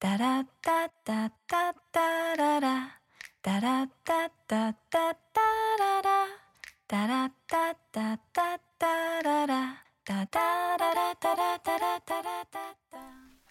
タラッタッタッタッタララ。タラッタッタッタッタララ。タラッタッタッタッタララ。タタララタラタラタラタラ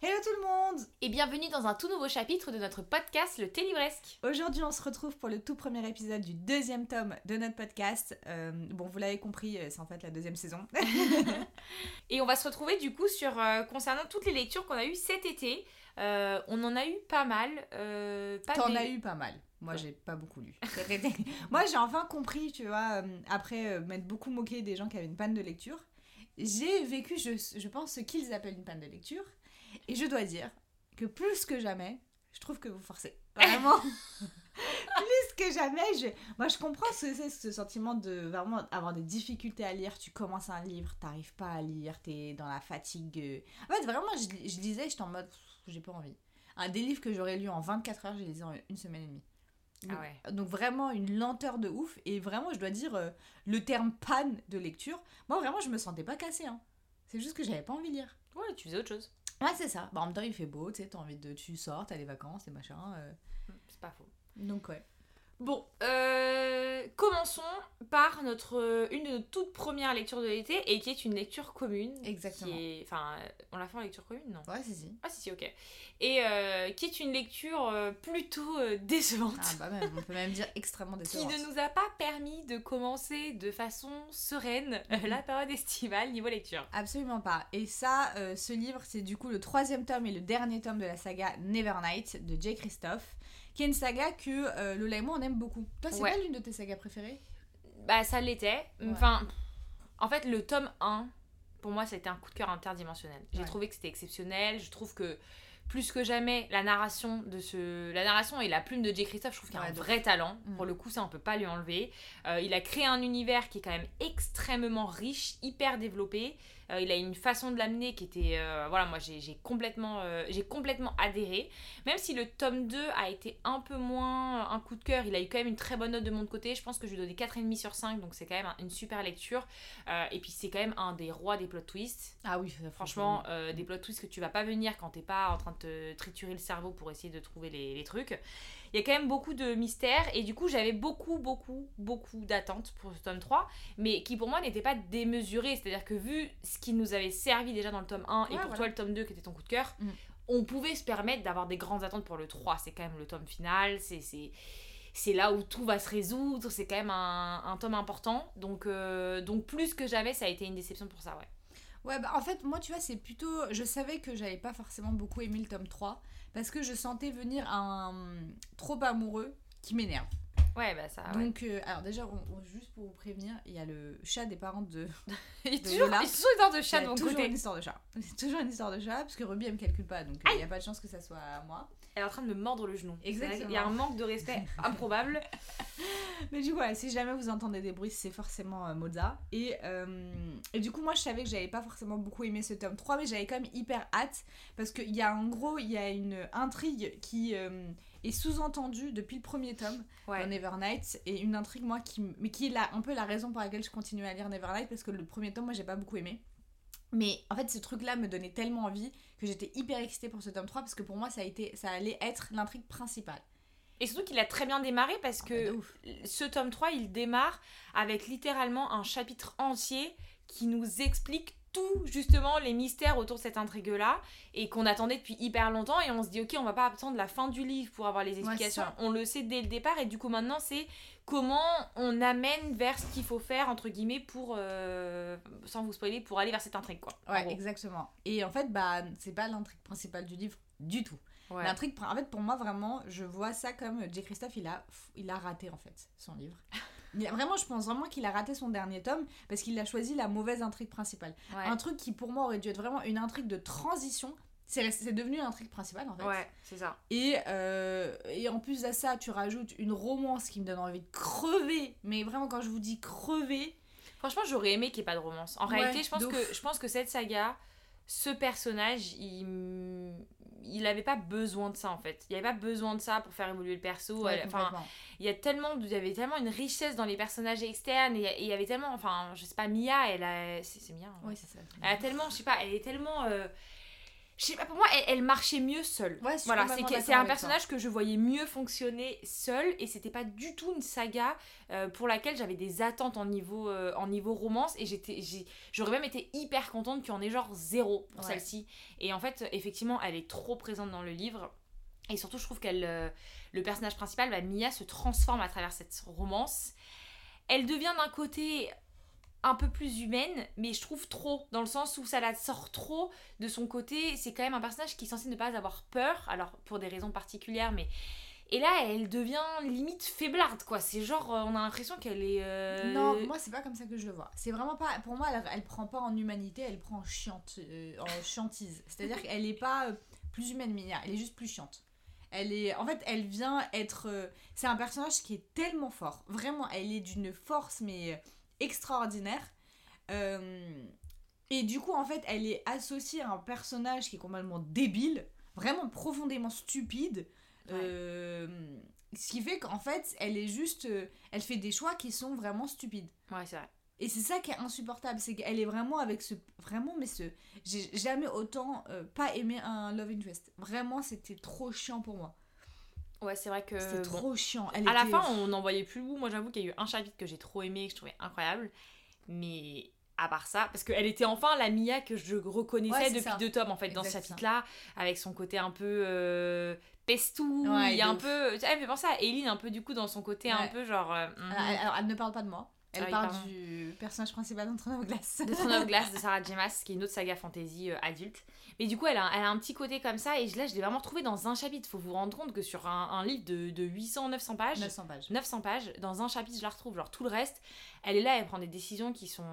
Hello tout le monde Et bienvenue dans un tout nouveau chapitre de notre podcast Le Thé Livresque. Aujourd'hui, on se retrouve pour le tout premier épisode du deuxième tome de notre podcast. Euh, bon, vous l'avez compris, euh, c'est en fait la deuxième saison. Et on va se retrouver du coup sur euh, concernant toutes les lectures qu'on a eues cet été. Euh, on en a eu pas mal. pas T'en des- as eu pas mal. Moi, Ouais. j'ai pas beaucoup lu. Moi, j'ai enfin compris, tu vois, après m'être beaucoup moqué des gens qui avaient une panne de lecture, j'ai vécu, je, je pense, ce qu'ils appellent une panne de lecture. Et je dois dire que plus que jamais, je trouve que vous forcez. Vraiment. plus que jamais, je... moi, je comprends ce que c'est, ce sentiment de vraiment avoir des difficultés à lire. Tu commences un livre, t'arrives pas à lire, t'es dans la fatigue. En fait, vraiment, je, je lisais, j'étais en mode, j'ai pas envie. Un des livres que j'aurais lu en 24 heures, je les en une semaine et demie. Ah ouais. Donc vraiment une lenteur de ouf. Et vraiment, je dois dire, euh, le terme panne de lecture, moi vraiment, je me sentais pas cassée. Hein. C'est juste que j'avais pas envie de lire. Ouais, tu faisais autre chose. Ouais, c'est ça. Bah, en même temps, il fait beau, tu sais, t'as envie de... Tu sors, t'as les vacances et machin. euh. C'est pas faux. Donc ouais. Bon, euh, commençons par notre, euh, une de nos toutes premières lectures de l'été et qui est une lecture commune. Exactement. Qui est, enfin, euh, on l'a fait en lecture commune, non? Ouais, c'est si. Ah si, si, ok. Et euh, qui est une lecture plutôt décevante. Ah bah même, on peut même dire extrêmement Qui décevante. ne nous a pas permis de commencer de façon sereine euh, la période estivale niveau lecture. Absolument pas. Et ça, euh, ce livre, c'est du coup le troisième tome et le dernier tome de la saga Nevernight de Jay Christophe, qui est une saga que euh, Lola et moi on aime beaucoup. Toi, c'est Ouais. pas l'une de tes sagas préférées? Bah ça l'était. Ouais. Enfin, en fait le tome 1, pour moi c'était un coup de cœur interdimensionnel. J'ai Ouais. trouvé que c'était exceptionnel. Je trouve que plus que jamais la narration de ce la narration et la plume de J. Christophe je trouve qu'il a un vrai talent Mm. pour le coup ça on peut pas lui enlever Euh, il a créé un univers qui est quand même extrêmement riche hyper développé Euh, il a une façon de l'amener qui était euh, voilà moi j'ai j'ai complètement euh, j'ai complètement adhéré. Même si le tome 2 a été un peu moins un coup de cœur il a eu quand même une très bonne note de mon côté. Je pense que je lui ai donné 4,5 sur 5 donc c'est quand même un- une super lecture. Et puis c'est quand même un des rois des plot twists. Ah oui, Franchement, des plot twists que tu vas pas venir quand t'es pas en train de te triturer le cerveau pour essayer de trouver les, les trucs. Il y a quand même beaucoup de mystères et du coup j'avais beaucoup, beaucoup, beaucoup d'attentes pour ce tome 3, mais qui pour moi n'était pas démesuré. C'est-à-dire que vu ce qui nous avait servi déjà dans le tome 1 et pour voilà. toi le tome 2 qui était ton coup de cœur, Mm. on pouvait se permettre d'avoir des grandes attentes pour le 3. C'est quand même le tome final, c'est... c'est c'est là où tout va se résoudre, c'est quand même un, un tome important. Donc, euh, donc plus que jamais, ça a été une déception pour ça, ouais. Ouais, bah en fait, moi, tu vois, c'est plutôt. Je savais que j'avais pas forcément beaucoup aimé le tome 3 parce que je sentais venir un trop amoureux qui m'énerve. Ouais, bah ça. ouais. Donc, euh, alors déjà, on- on- juste pour vous prévenir, il y a le chat des parents de. Il y a toujours, toujours une sorte de chat de mon toujours côté. une histoire de chat. C'est toujours une histoire de chat parce que Ruby elle me calcule pas donc euh, il y a pas de chance que ça soit moi. Elle est en train de me mordre le genou. Exactement. Il y a un manque de respect improbable. Mais du coup, voilà, si jamais vous entendez des bruits, c'est forcément euh, Moza. Et, euh, et du coup, moi je savais que j'avais pas forcément beaucoup aimé ce tome 3, mais j'avais quand même hyper hâte parce qu'il y a en gros, il y a une intrigue qui euh, est sous-entendue depuis le premier tome Ouais. dans Nevernight et une intrigue moi qui mais qui est un peu la raison pour laquelle je continue à lire Nevernight parce que le premier tome moi j'ai pas beaucoup aimé mais en fait ce truc là me donnait tellement envie que j'étais hyper excitée pour ce tome 3 parce que pour moi ça a été ça allait être l'intrigue principale Et surtout qu'il a très bien démarré parce Ah, bah, que de ouf. ce tome 3, il démarre avec littéralement un chapitre entier qui nous explique tout justement les mystères autour de cette intrigue là et qu'on attendait depuis hyper longtemps et on se dit ok on va pas attendre la fin du livre pour avoir les explications. on le sait dès le départ et du coup maintenant c'est comment on amène vers ce qu'il faut faire entre guillemets pour euh, sans vous spoiler pour aller vers cette intrigue quoi. Ouais exactement. Et en fait bah c'est pas l'intrigue principale du livre du tout. Ouais. l'intrigue en fait pour moi vraiment je vois ça comme J. Christophe il a il a raté en fait son livre vraiment, je pense vraiment qu'il a raté son dernier tome parce qu'il a choisi la mauvaise intrigue principale. Ouais. Un truc qui pour moi aurait dû être vraiment une intrigue de transition. C'est devenu l'intrigue principale en fait. Ouais, c'est ça. Et, euh, et en plus de ça, tu rajoutes une romance qui me donne envie de crever. Mais vraiment, quand je vous dis crever, Franchement, j'aurais aimé qu'il n'y ait pas de romance. En Ouais, réalité, je pense, que, je pense que cette saga, ce personnage, il il avait pas besoin de ça en fait. Il n'y avait pas besoin de ça pour faire évoluer le perso. ouais, Enfin, il y a tellement il y avait tellement une richesse dans les personnages externes et il y avait tellement enfin je sais pas Mia elle a c'est Mia hein. Oui, c'est ça. elle a tellement je sais pas elle est tellement euh, je sais pas pour moi elle, elle marchait mieux seule Ouais, voilà c'est un personnage que je voyais mieux fonctionner seul et c'était pas du tout une saga euh, pour laquelle j'avais des attentes en niveau euh, en niveau romance et j'étais j'aurais même été hyper contente qu'il y en ait genre zéro pour Ouais. celle-ci et en fait effectivement elle est trop présente dans le livre et surtout, je trouve qu'elle, euh, le personnage principal, bah, Mia, se transforme à travers cette romance. Elle devient d'un côté un peu plus humaine, mais je trouve trop, dans le sens où ça la sort trop de son côté. C'est quand même un personnage qui est censé ne pas avoir peur, alors pour des raisons particulières, mais. Et là, elle devient limite faiblarde, quoi. C'est genre, euh, on a l'impression qu'elle est. euh, Non, moi c'est pas comme ça que je le vois. C'est vraiment pas. Pour moi, elle, prend pas en humanité, elle prend en chiante, euh, en chiantise. C'est-à-dire qu'elle est pas plus humaine, Mia. Elle est juste plus chiante. Elle est, en fait, elle vient être. c'est un personnage qui est tellement fort. Vraiment, elle est d'une force mais extraordinaire. Euh, et du coup, en fait, elle est associée à un personnage qui est complètement débile, vraiment profondément stupide. Ouais. Euh, ce qui fait qu'en fait, elle est juste. euh, elle fait des choix qui sont vraiment stupides. Ouais, c'est vrai. Et c'est ça qui est insupportable, c'est qu'elle est vraiment avec ce... Vraiment, mais ce... J'ai jamais autant euh, pas aimé un Love Interest. Vraiment, c'était trop chiant pour moi. Ouais, c'est vrai que. C'était bon, trop chiant. Elle À la fin, on n'en voyait plus le bout. Moi, j'avoue qu'il y a eu un chapitre que j'ai trop aimé, que je trouvais incroyable. Mais à part ça, parce qu'elle était enfin la Mia que je reconnaissais Ouais, depuis ça. deux tomes, en fait, dans ce chapitre-là, avec son côté un peu euh, pestou. Ouais, il y a de un peu. Elle me fait penser à Eileen, un peu du coup, dans son côté un peu genre. euh, Alors, elle, alors, elle ne parle pas de moi. Elle Ah parle du personnage principal d'Entre of Glace. de Throne of Glass de Sarah J. Maas, qui est une autre saga fantasy euh, adulte. Mais du coup, elle a, elle a un petit côté comme ça, et là, je l'ai vraiment trouvé dans un chapitre. Faut vous rendre compte que sur un, un livre de, de 800-900 pages, 900 pages. 900 pages, dans un chapitre, je la retrouve. Genre tout le reste, elle est là, elle prend des décisions qui sont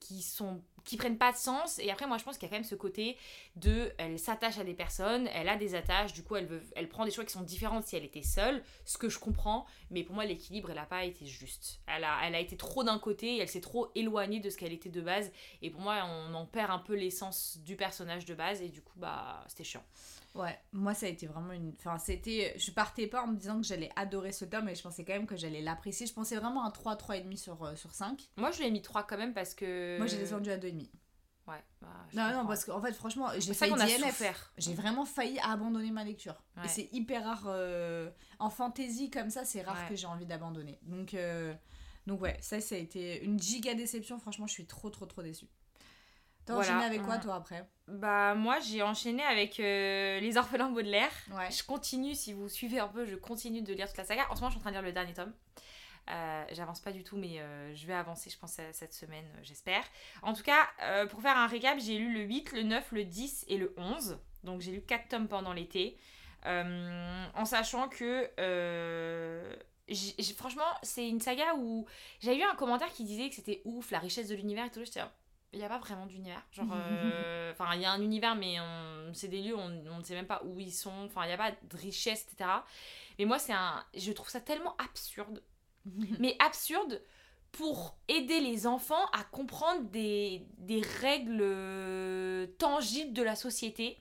qui sont qui prennent pas de sens. Et après, moi, je pense qu'il y a quand même ce côté de, elle s'attache à des personnes, elle a des attaches. Du coup, elle veut, elle prend des choix qui sont différents si elle était seule, ce que je comprends. Mais pour moi, l'équilibre, elle a pas été juste. Elle a, elle a été trop d'un côté, elle s'est trop éloignée de ce qu'elle était de base. Et pour moi, on en perd un peu l'essence du personnage de base. Et du coup, bah, c'était chiant. Ouais, moi ça a été vraiment une. Enfin, c'était. Je partais pas en me disant que j'allais adorer ce tome, mais je pensais quand même que j'allais l'apprécier. Je pensais vraiment à un 3, 3,5 sur, euh, sur 5. Moi, je lui ai mis 3 quand même parce que. Moi j'ai descendu à 2,5. Ouais. bah, Non, non, parce qu'en fait, franchement, j'ai failli. J'ai vraiment failli abandonner ma lecture. Ouais. Et c'est hyper rare. euh, En fantasy comme ça, c'est rare Ouais. que j'ai envie d'abandonner. Donc, euh, donc ouais, ça, ça a été une giga déception. Franchement, je suis trop, trop, trop déçue. T'as Voilà, enchaîné avec quoi, on- toi, après? Bah moi j'ai enchaîné avec euh, Les Orphelins Baudelaire. Ouais. Je continue, si vous suivez un peu, je continue de lire toute la saga. En ce moment je suis en train de lire le dernier tome. Euh, J'avance pas du tout mais euh, je vais avancer je pense cette semaine, euh, j'espère. En tout cas, euh, pour faire un récap, j'ai lu le 8, le 9, le 10 et le 11. Donc j'ai lu 4 tomes pendant l'été. Euh, en sachant que... euh, j'ai- j'ai- franchement, c'est une saga où j'avais eu un commentaire qui disait que c'était ouf, la richesse de l'univers et tout. J'étais il n'y a pas vraiment d'univers. Genre, euh, enfin, il y a un univers, mais c'est des lieux, on, on ne sait même pas où ils sont. Enfin, il n'y a pas de richesse, etc. Mais moi, c'est un. Je trouve ça tellement absurde. mais absurde pour aider les enfants à comprendre des, des règles euh, tangibles de la société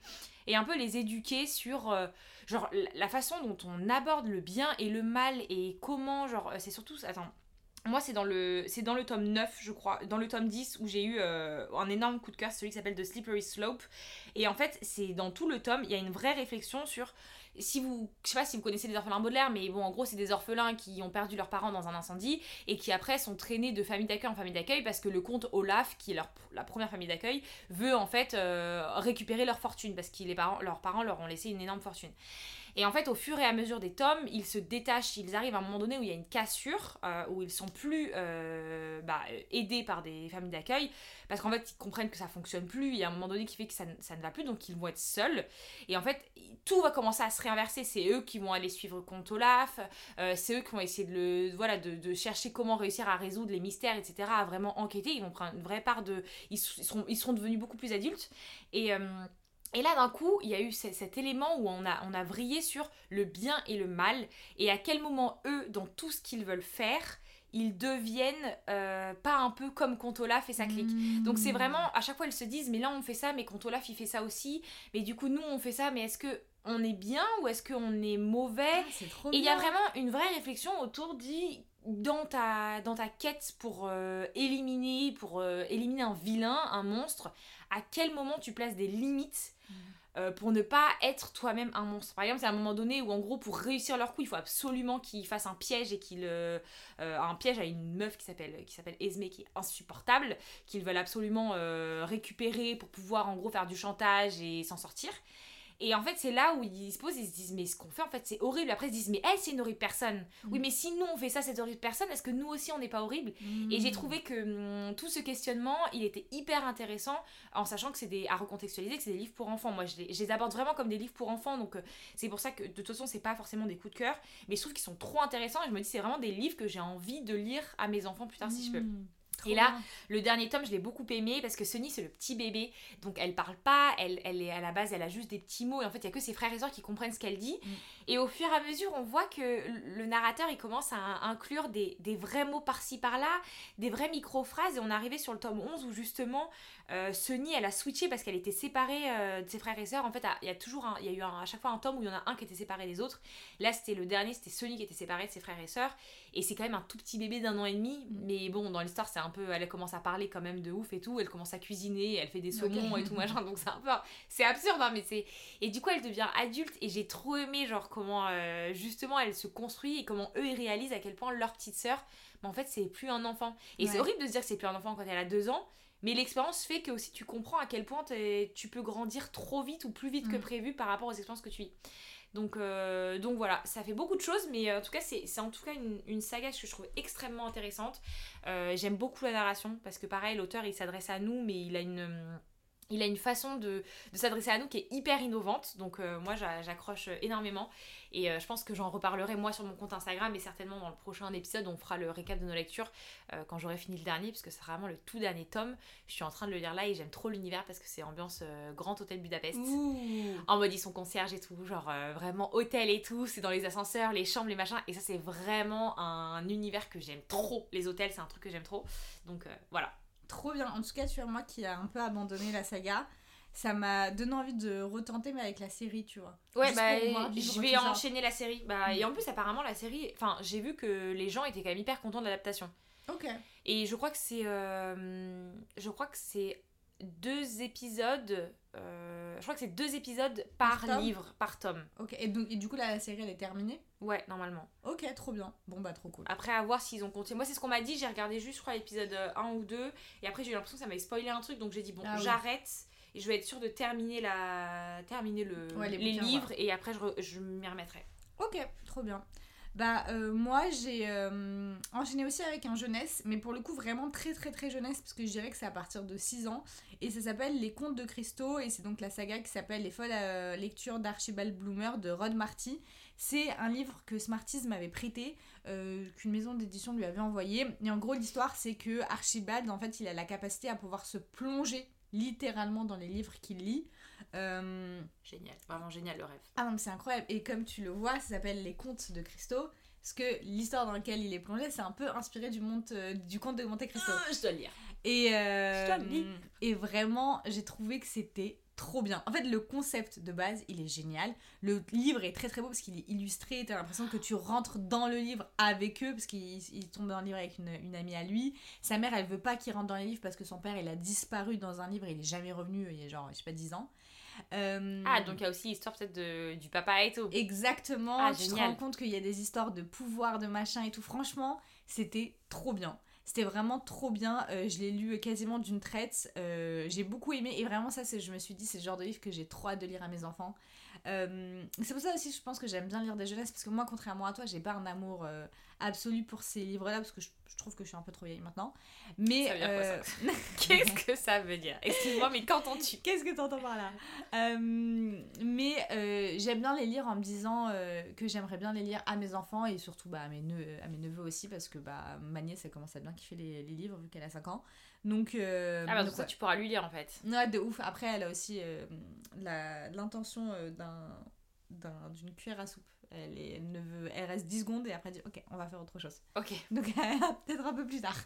et un peu les éduquer sur euh, genre la- façon dont on aborde le bien et le mal et comment genre c'est surtout attends moi c'est dans le c'est dans le tome 9 je crois. Dans le tome 10 où j'ai eu euh, un énorme coup de cœur celui qui s'appelle The Slippery Slope. Et en fait c'est dans tout le tome il y a une vraie réflexion sur si vous je sais pas si vous connaissez les orphelins Baudelaire mais bon en gros c'est des orphelins qui ont perdu leurs parents dans un incendie et qui après sont traînés de famille d'accueil en famille d'accueil parce que le comte Olaf qui est leur, la première famille d'accueil veut en fait euh, récupérer leur fortune parce que les parents, leurs parents leur ont laissé une énorme fortune Et en fait, au fur et à mesure des tomes, ils se détachent, ils arrivent à un moment donné où il y a une cassure, euh, où ils sont plus euh, bah, aidés par des familles d'accueil, parce qu'en fait, ils comprennent que ça fonctionne plus, il y a un moment donné qui fait que ça, ne- va plus, donc ils vont être seuls. Et en fait, tout va commencer à se réinverser, c'est eux qui vont aller suivre Comte Olaf, euh, c'est eux qui vont essayer de, le, voilà, de, chercher comment réussir à résoudre les mystères, etc., à vraiment enquêter, ils vont prendre une vraie part de... Ils seront, ils seront devenus beaucoup plus adultes. Et... et là, d'un coup, il y a eu ce- cet élément où on a, on a vrillé sur le bien et le mal, et à quel moment, eux, dans tout ce qu'ils veulent faire, ils deviennent euh, pas un peu comme Contola fait sa clique. Donc c'est vraiment, à chaque fois, ils se disent, mais là, on fait ça, mais Contola, il fait ça aussi, mais du coup, nous, on fait ça, mais est-ce que on est bien ou est-ce qu'on est mauvais? Ah, trop et il y a vraiment une vraie réflexion autour du dans ta dans ta quête pour euh, éliminer pour euh, éliminer un vilain, un monstre, à quel moment tu places des limites. Euh, pour ne pas être toi-même un monstre. Par exemple, c'est un moment donné où en gros pour réussir leur coup, il faut absolument qu'ils fassent un piège et qu'ils euh, euh, un piège à une meuf qui s'appelle qui s'appelle Esme qui est insupportable, qu'ils veulent absolument récupérer pour pouvoir en gros faire du chantage et s'en sortir. Et en fait, c'est là où ils se posent, ils se disent, mais ce qu'on fait, en fait, c'est horrible. Après, ils se disent, mais elle, c'est une horrible personne. Oui, Mm. mais si nous, on fait ça, cette horrible personne, est-ce que nous aussi, on n'est pas horrible? Et Mm. j'ai trouvé que hum, tout ce questionnement, il était hyper intéressant, en sachant que c'est des, à recontextualiser, que c'est des livres pour enfants. Moi, je les, je les aborde vraiment comme des livres pour enfants, donc euh, c'est pour ça que, de toute façon, c'est pas forcément des coups de cœur, mais je trouve qu'ils sont trop intéressants, et je me dis, c'est vraiment des livres que j'ai envie de lire à mes enfants plus tard, si je peux. Et là. Le dernier tome, je l'ai beaucoup aimé parce que Sunny, c'est le petit bébé. Donc, elle parle pas, elle, elle est à la base, elle a juste des petits mots. Et en fait, il y a que ses frères et sœurs qui comprennent ce qu'elle dit. Mm. Et au fur et à mesure, on voit que le narrateur, il commence à inclure des, des vrais mots par-ci par-là, des vraies micro-phrases. Et on est arrivé sur le tome 11 où justement, euh, Sunny, elle a switché parce qu'elle était séparée euh, de ses frères et sœurs. En fait, il y a toujours un- y a eu un- à chaque fois un tome où il y en a un qui était séparé des autres. Là, c'était le dernier, c'était Sunny qui était séparée de ses frères et sœurs. Et c'est quand même un tout petit bébé d'un an et demi. Mm. Mais bon, dans l'histoire, c'est un peu. Elle commence à parler quand même de ouf et tout. Elle commence à cuisiner, elle fait des saumons et tout machin. Donc c'est un peu. C'est absurde, hein, mais c'est. Et du coup, elle devient adulte. Et j'ai trop aimé, genre, comment euh, justement elle se construit et comment eux ils réalisent à quel point leur petite sœur, mais en fait, c'est plus un enfant. Et c'est horrible de se dire que c'est plus un enfant quand elle a deux ans. Mais l'expérience fait que aussi tu comprends à quel point tu peux grandir trop vite ou plus vite que Mm. prévu par rapport aux expériences que tu vis. Donc, euh, donc voilà, ça fait beaucoup de choses, mais euh, en tout cas, c'est en tout cas une, une saga que je trouve extrêmement intéressante. Euh, J'aime beaucoup la narration parce que, pareil, l'auteur il s'adresse à nous, mais il a une. Euh, Il a une façon de, de s'adresser à nous qui est hyper innovante, donc euh, moi j'a- j'accroche énormément et euh, je pense que j'en reparlerai moi sur mon compte Instagram et certainement dans le prochain épisode on fera le récap de nos lectures euh, quand j'aurai fini le dernier puisque c'est vraiment le tout dernier tome. Je suis en train de le lire là et j'aime trop l'univers parce que c'est ambiance euh, Grand Hôtel Budapest Ouh. en mode ils sont concierges et tout, genre euh, vraiment hôtel et tout, c'est dans les ascenseurs, les chambres, les machins, et ça c'est vraiment un univers que j'aime trop. Les hôtels, c'est un truc que j'aime trop. Donc euh, voilà. Trop bien. En tout cas, tu vois, moi qui a un peu abandonné la saga, ça m'a donné envie de retenter, mais avec la série, tu vois. Ouais, Juste bah je vais ça. enchaîner la série. Bah, Mm. Et en plus, apparemment, la série, enfin, j'ai vu que les gens étaient quand même hyper contents de l'adaptation. Ok. Et je crois que c'est. euh, je crois que c'est deux épisodes. Euh, je crois que c'est deux épisodes par, livre, par tome. Ok. Et, donc, et du coup, la série, elle est terminée? Ouais, normalement. Ok, trop bien. Bon, bah, trop cool. Après, à voir s'ils ont continué. Moi, c'est ce qu'on m'a dit. J'ai regardé juste, je crois, l'épisode euh, 1 ou 2. Et après, j'ai eu l'impression que ça m'avait spoilé un truc. Donc, j'ai dit, bon, Ah oui. j'arrête. Et je vais être sûre de terminer, la... terminer le... Ouais, les les, bouquins, livres. Et après, je, re- je m'y remettrai. Ok, trop bien. Bah, euh, moi, j'ai euh, enchaîné aussi avec un jeunesse, mais pour le coup, vraiment très, très, très jeunesse, parce que je dirais que c'est à partir de 6 ans. Et ça s'appelle Les Contes de Cristaux, et c'est donc la saga qui s'appelle Les folles euh, lectures d'Archibald Bloomer de Rod Marty. C'est un livre que Smarties m'avait prêté, qu'une maison d'édition lui avait envoyé. Et en gros, l'histoire, c'est que Archibald, en fait, il a la capacité à pouvoir se plonger littéralement dans les livres qu'il lit. Euh, Génial. Vraiment génial le rêve. ah non, mais c'est incroyable. Et comme tu le vois, ça s'appelle Les Contes de Cristo. Parce que l'histoire dans laquelle il est plongé, c'est un peu inspiré du, monde, euh, du conte de Monte Cristo. Ah, je dois le lire. Et, euh, Je te le dis. et vraiment, j'ai trouvé que c'était trop bien. En fait, le concept de base, il est génial. Le livre est très très beau parce qu'il est illustré. T'as l'impression que tu rentres dans le livre avec eux parce qu'il il tombe dans le livre avec une, une amie à lui. Sa mère, elle veut pas qu'il rentre dans les livres parce que son père, il a disparu dans un livre. Il est jamais revenu il y a genre, je sais pas, 10 ans. Euh, Ah, donc il y a aussi l'histoire peut-être de- du papa et tout. Exactement, Ah, tu te rends compte qu'il y a des histoires de pouvoir, de machin et tout. Franchement, c'était trop bien. C'était vraiment trop bien. Euh, je l'ai lu quasiment d'une traite. Euh, j'ai beaucoup aimé. Et vraiment, ça, c'est, je me suis dit, c'est le genre de livre que j'ai trop hâte de lire à mes enfants. Euh, c'est pour ça aussi, je pense que j'aime bien lire des jeunesses, parce que moi, contrairement à toi, j'ai pas un amour euh, absolu pour ces livres-là, parce que je, je trouve que je suis un peu trop vieille maintenant. Mais. Ça veut dire quoi, euh, Qu'est-ce que ça veut dire? Excuse-moi, mais qu'entends-tu? Qu'est-ce que tu entends par là? Euh, Mais euh, j'aime bien les lire en me disant que j'aimerais bien les lire à mes enfants et surtout bah, à, mes neveux, à mes neveux aussi parce que bah, ma nièce elle commence à bien kiffer les, les livres vu qu'elle a 5 ans. Donc, euh, Ah bah donc, ça tu pourras lui lire en fait. Ouais, de ouf. Après, elle a aussi euh, l'intention euh, d'un d'un- d'une cuillère à soupe. Elle, est, elle, ne veut, elle reste 10 secondes et après elle dit ok, on va faire autre chose. Ok. Donc peut-être un peu plus tard.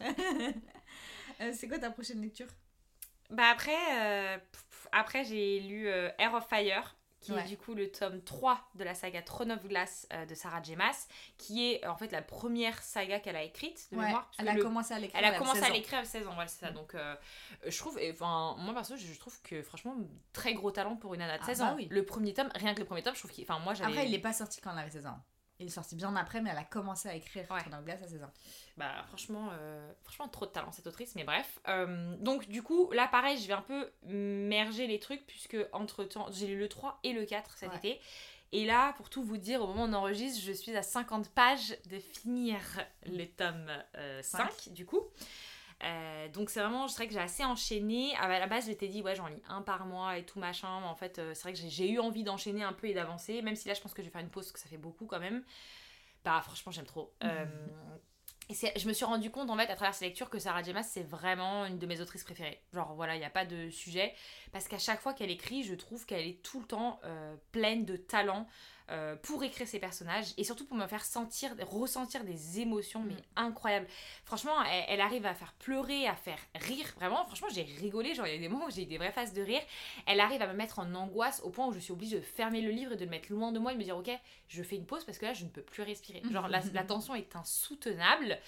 Euh, C'est quoi ta prochaine lecture? Bah après, euh, après j'ai lu euh, Air of Fire, qui Ouais. est du coup le tome 3 de la saga Throne of Glass euh, de Sarah J. Maas, qui est euh, en fait la première saga qu'elle a écrite de Ouais, mémoire. Elle a le- commencé à l'écrire. Elle a commencé 16 à l'écrire à 16 ans, voilà, c'est ça. Mm. Donc, euh, je trouve, enfin, moi perso, je, je trouve que franchement, très gros talent pour une nana de Ah 16 bah ans. oui. Le premier tome, rien que le premier tome, je trouve qu'il. Enfin, moi j'avais. Après, il n'est pas sorti quand elle avait 16 ans. Il est sorti bien après, mais elle a commencé à écrire Ouais. Of Glass à 16 ans. Bah, franchement, euh, franchement, trop de talent cette autrice, mais bref. Euh, donc, du coup, là, pareil, je vais un peu merger les trucs, puisque entre temps, j'ai lu le 3 et le 4 cet Ouais. été. Et là, pour tout vous dire, au moment où on enregistre, je suis à 50 pages de finir le tome euh, 5, du coup. Euh, donc c'est vraiment, je dirais que j'ai assez enchaîné. À la base, je m'étais dit, ouais, j'en lis un par mois et tout machin. Mais en fait, euh, c'est vrai que j'ai- eu envie d'enchaîner un peu et d'avancer. Même si là, je pense que je vais faire une pause, parce que ça fait beaucoup quand même. Bah, franchement, j'aime trop. Euh, et je me suis rendu compte en fait à travers ces lectures que Sarah J. Maas c'est vraiment une de mes autrices préférées. Genre voilà, il n'y a pas de sujet. Parce qu'à chaque fois qu'elle écrit, je trouve qu'elle est tout le temps pleine de talent euh, pour écrire ses personnages et surtout pour me faire sentir, ressentir des émotions mais Mm. incroyables. Franchement, elle, elle arrive à faire pleurer, à faire rire. Vraiment, franchement, j'ai rigolé. Genre, il y a des moments où j'ai eu des vraies phases de rire. Elle arrive à me mettre en angoisse au point où je suis obligée de fermer le livre et de le mettre loin de moi et de me dire, ok, je fais une pause parce que là, je ne peux plus respirer. Genre, la, la tension est insoutenable.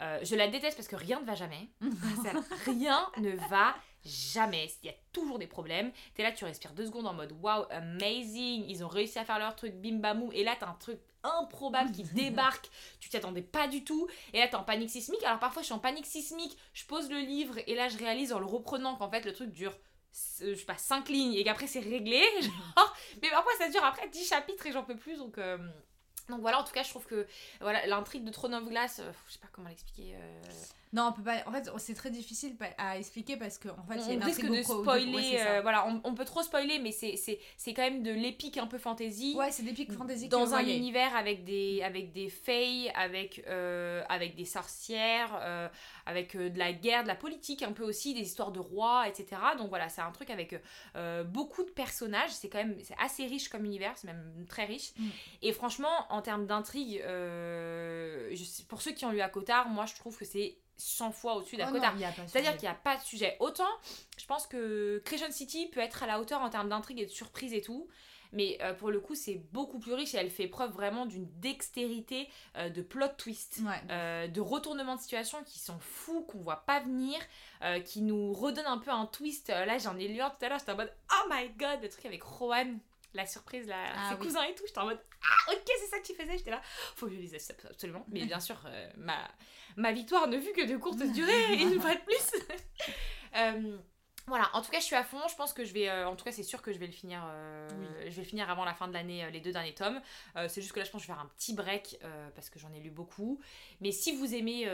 Euh, je la déteste parce que rien ne va jamais. Rien ne va jamais. Il y a toujours des problèmes. T'es là, tu respires deux secondes en mode wow, amazing. Ils ont réussi à faire leur truc, bim bamou. Et là, t'as un truc improbable qui débarque. Tu t'y attendais pas du tout. Et là, t'es en panique sismique. Alors parfois, je suis en panique sismique. Je pose le livre et là, je réalise en le reprenant qu'en fait, le truc dure. euh, Je sais pas, 5 lignes et qu'après c'est réglé. Genre, mais parfois ça dure après 10 chapitres et j'en peux plus. Donc, euh, donc voilà, en tout cas, je trouve que voilà l'intrigue de Throne of Glass, euh, je sais pas comment l'expliquer. euh, Non, on peut pas. En fait, c'est très difficile à expliquer parce qu'en en fait, il y a on une risque de spoiler, ouais, euh, voilà, on, on peut trop spoiler, mais c'est quand même de l'épique un peu fantasy. Ouais, c'est pics fantasy dans un univers avec des avec des fays, avec euh, avec des sorcières, euh, avec euh, de la guerre, de la politique un peu aussi, des histoires de rois, etc. Donc voilà, c'est un truc avec euh, beaucoup de personnages. C'est quand même assez riche comme univers, c'est même très riche. Mm. Et franchement, en termes d'intrigue, euh, pour ceux qui ont lu à Cotard, moi je trouve que c'est 100 fois au-dessus Oh d'Akotard. non, il y a pas de C'est-à-dire qu'il n'y a pas de sujet. Autant, je pense que Crescent City peut être à la hauteur en termes d'intrigue et de surprise et tout. Mais euh, pour le coup, c'est beaucoup plus riche et elle fait preuve vraiment d'une dextérité euh, de plot twist. Ouais. euh, de retournements de situation qui sont fous, qu'on voit pas venir, qui nous redonnent un peu un twist. Là, j'en ai lu un tout à l'heure, j'étais en mode Oh my god, le truc avec Rowan, la surprise, là, Ah ses oui. cousins et tout. J'étais en mode Ah, ok, c'est ça que tu faisais. J'étais là, faut que je ça, absolument. Mais bien sûr, euh, ma, ma victoire ne fut que de courte durée, une fois de plus. Euh, voilà, en tout cas, je suis à fond. Je pense que je vais, euh, en tout cas, c'est sûr que je vais le finir. euh, Oui. Je vais le finir avant la fin de l'année, euh, les deux derniers tomes. C'est juste que là, je pense que je vais faire un petit break parce que j'en ai lu beaucoup. Mais si vous aimez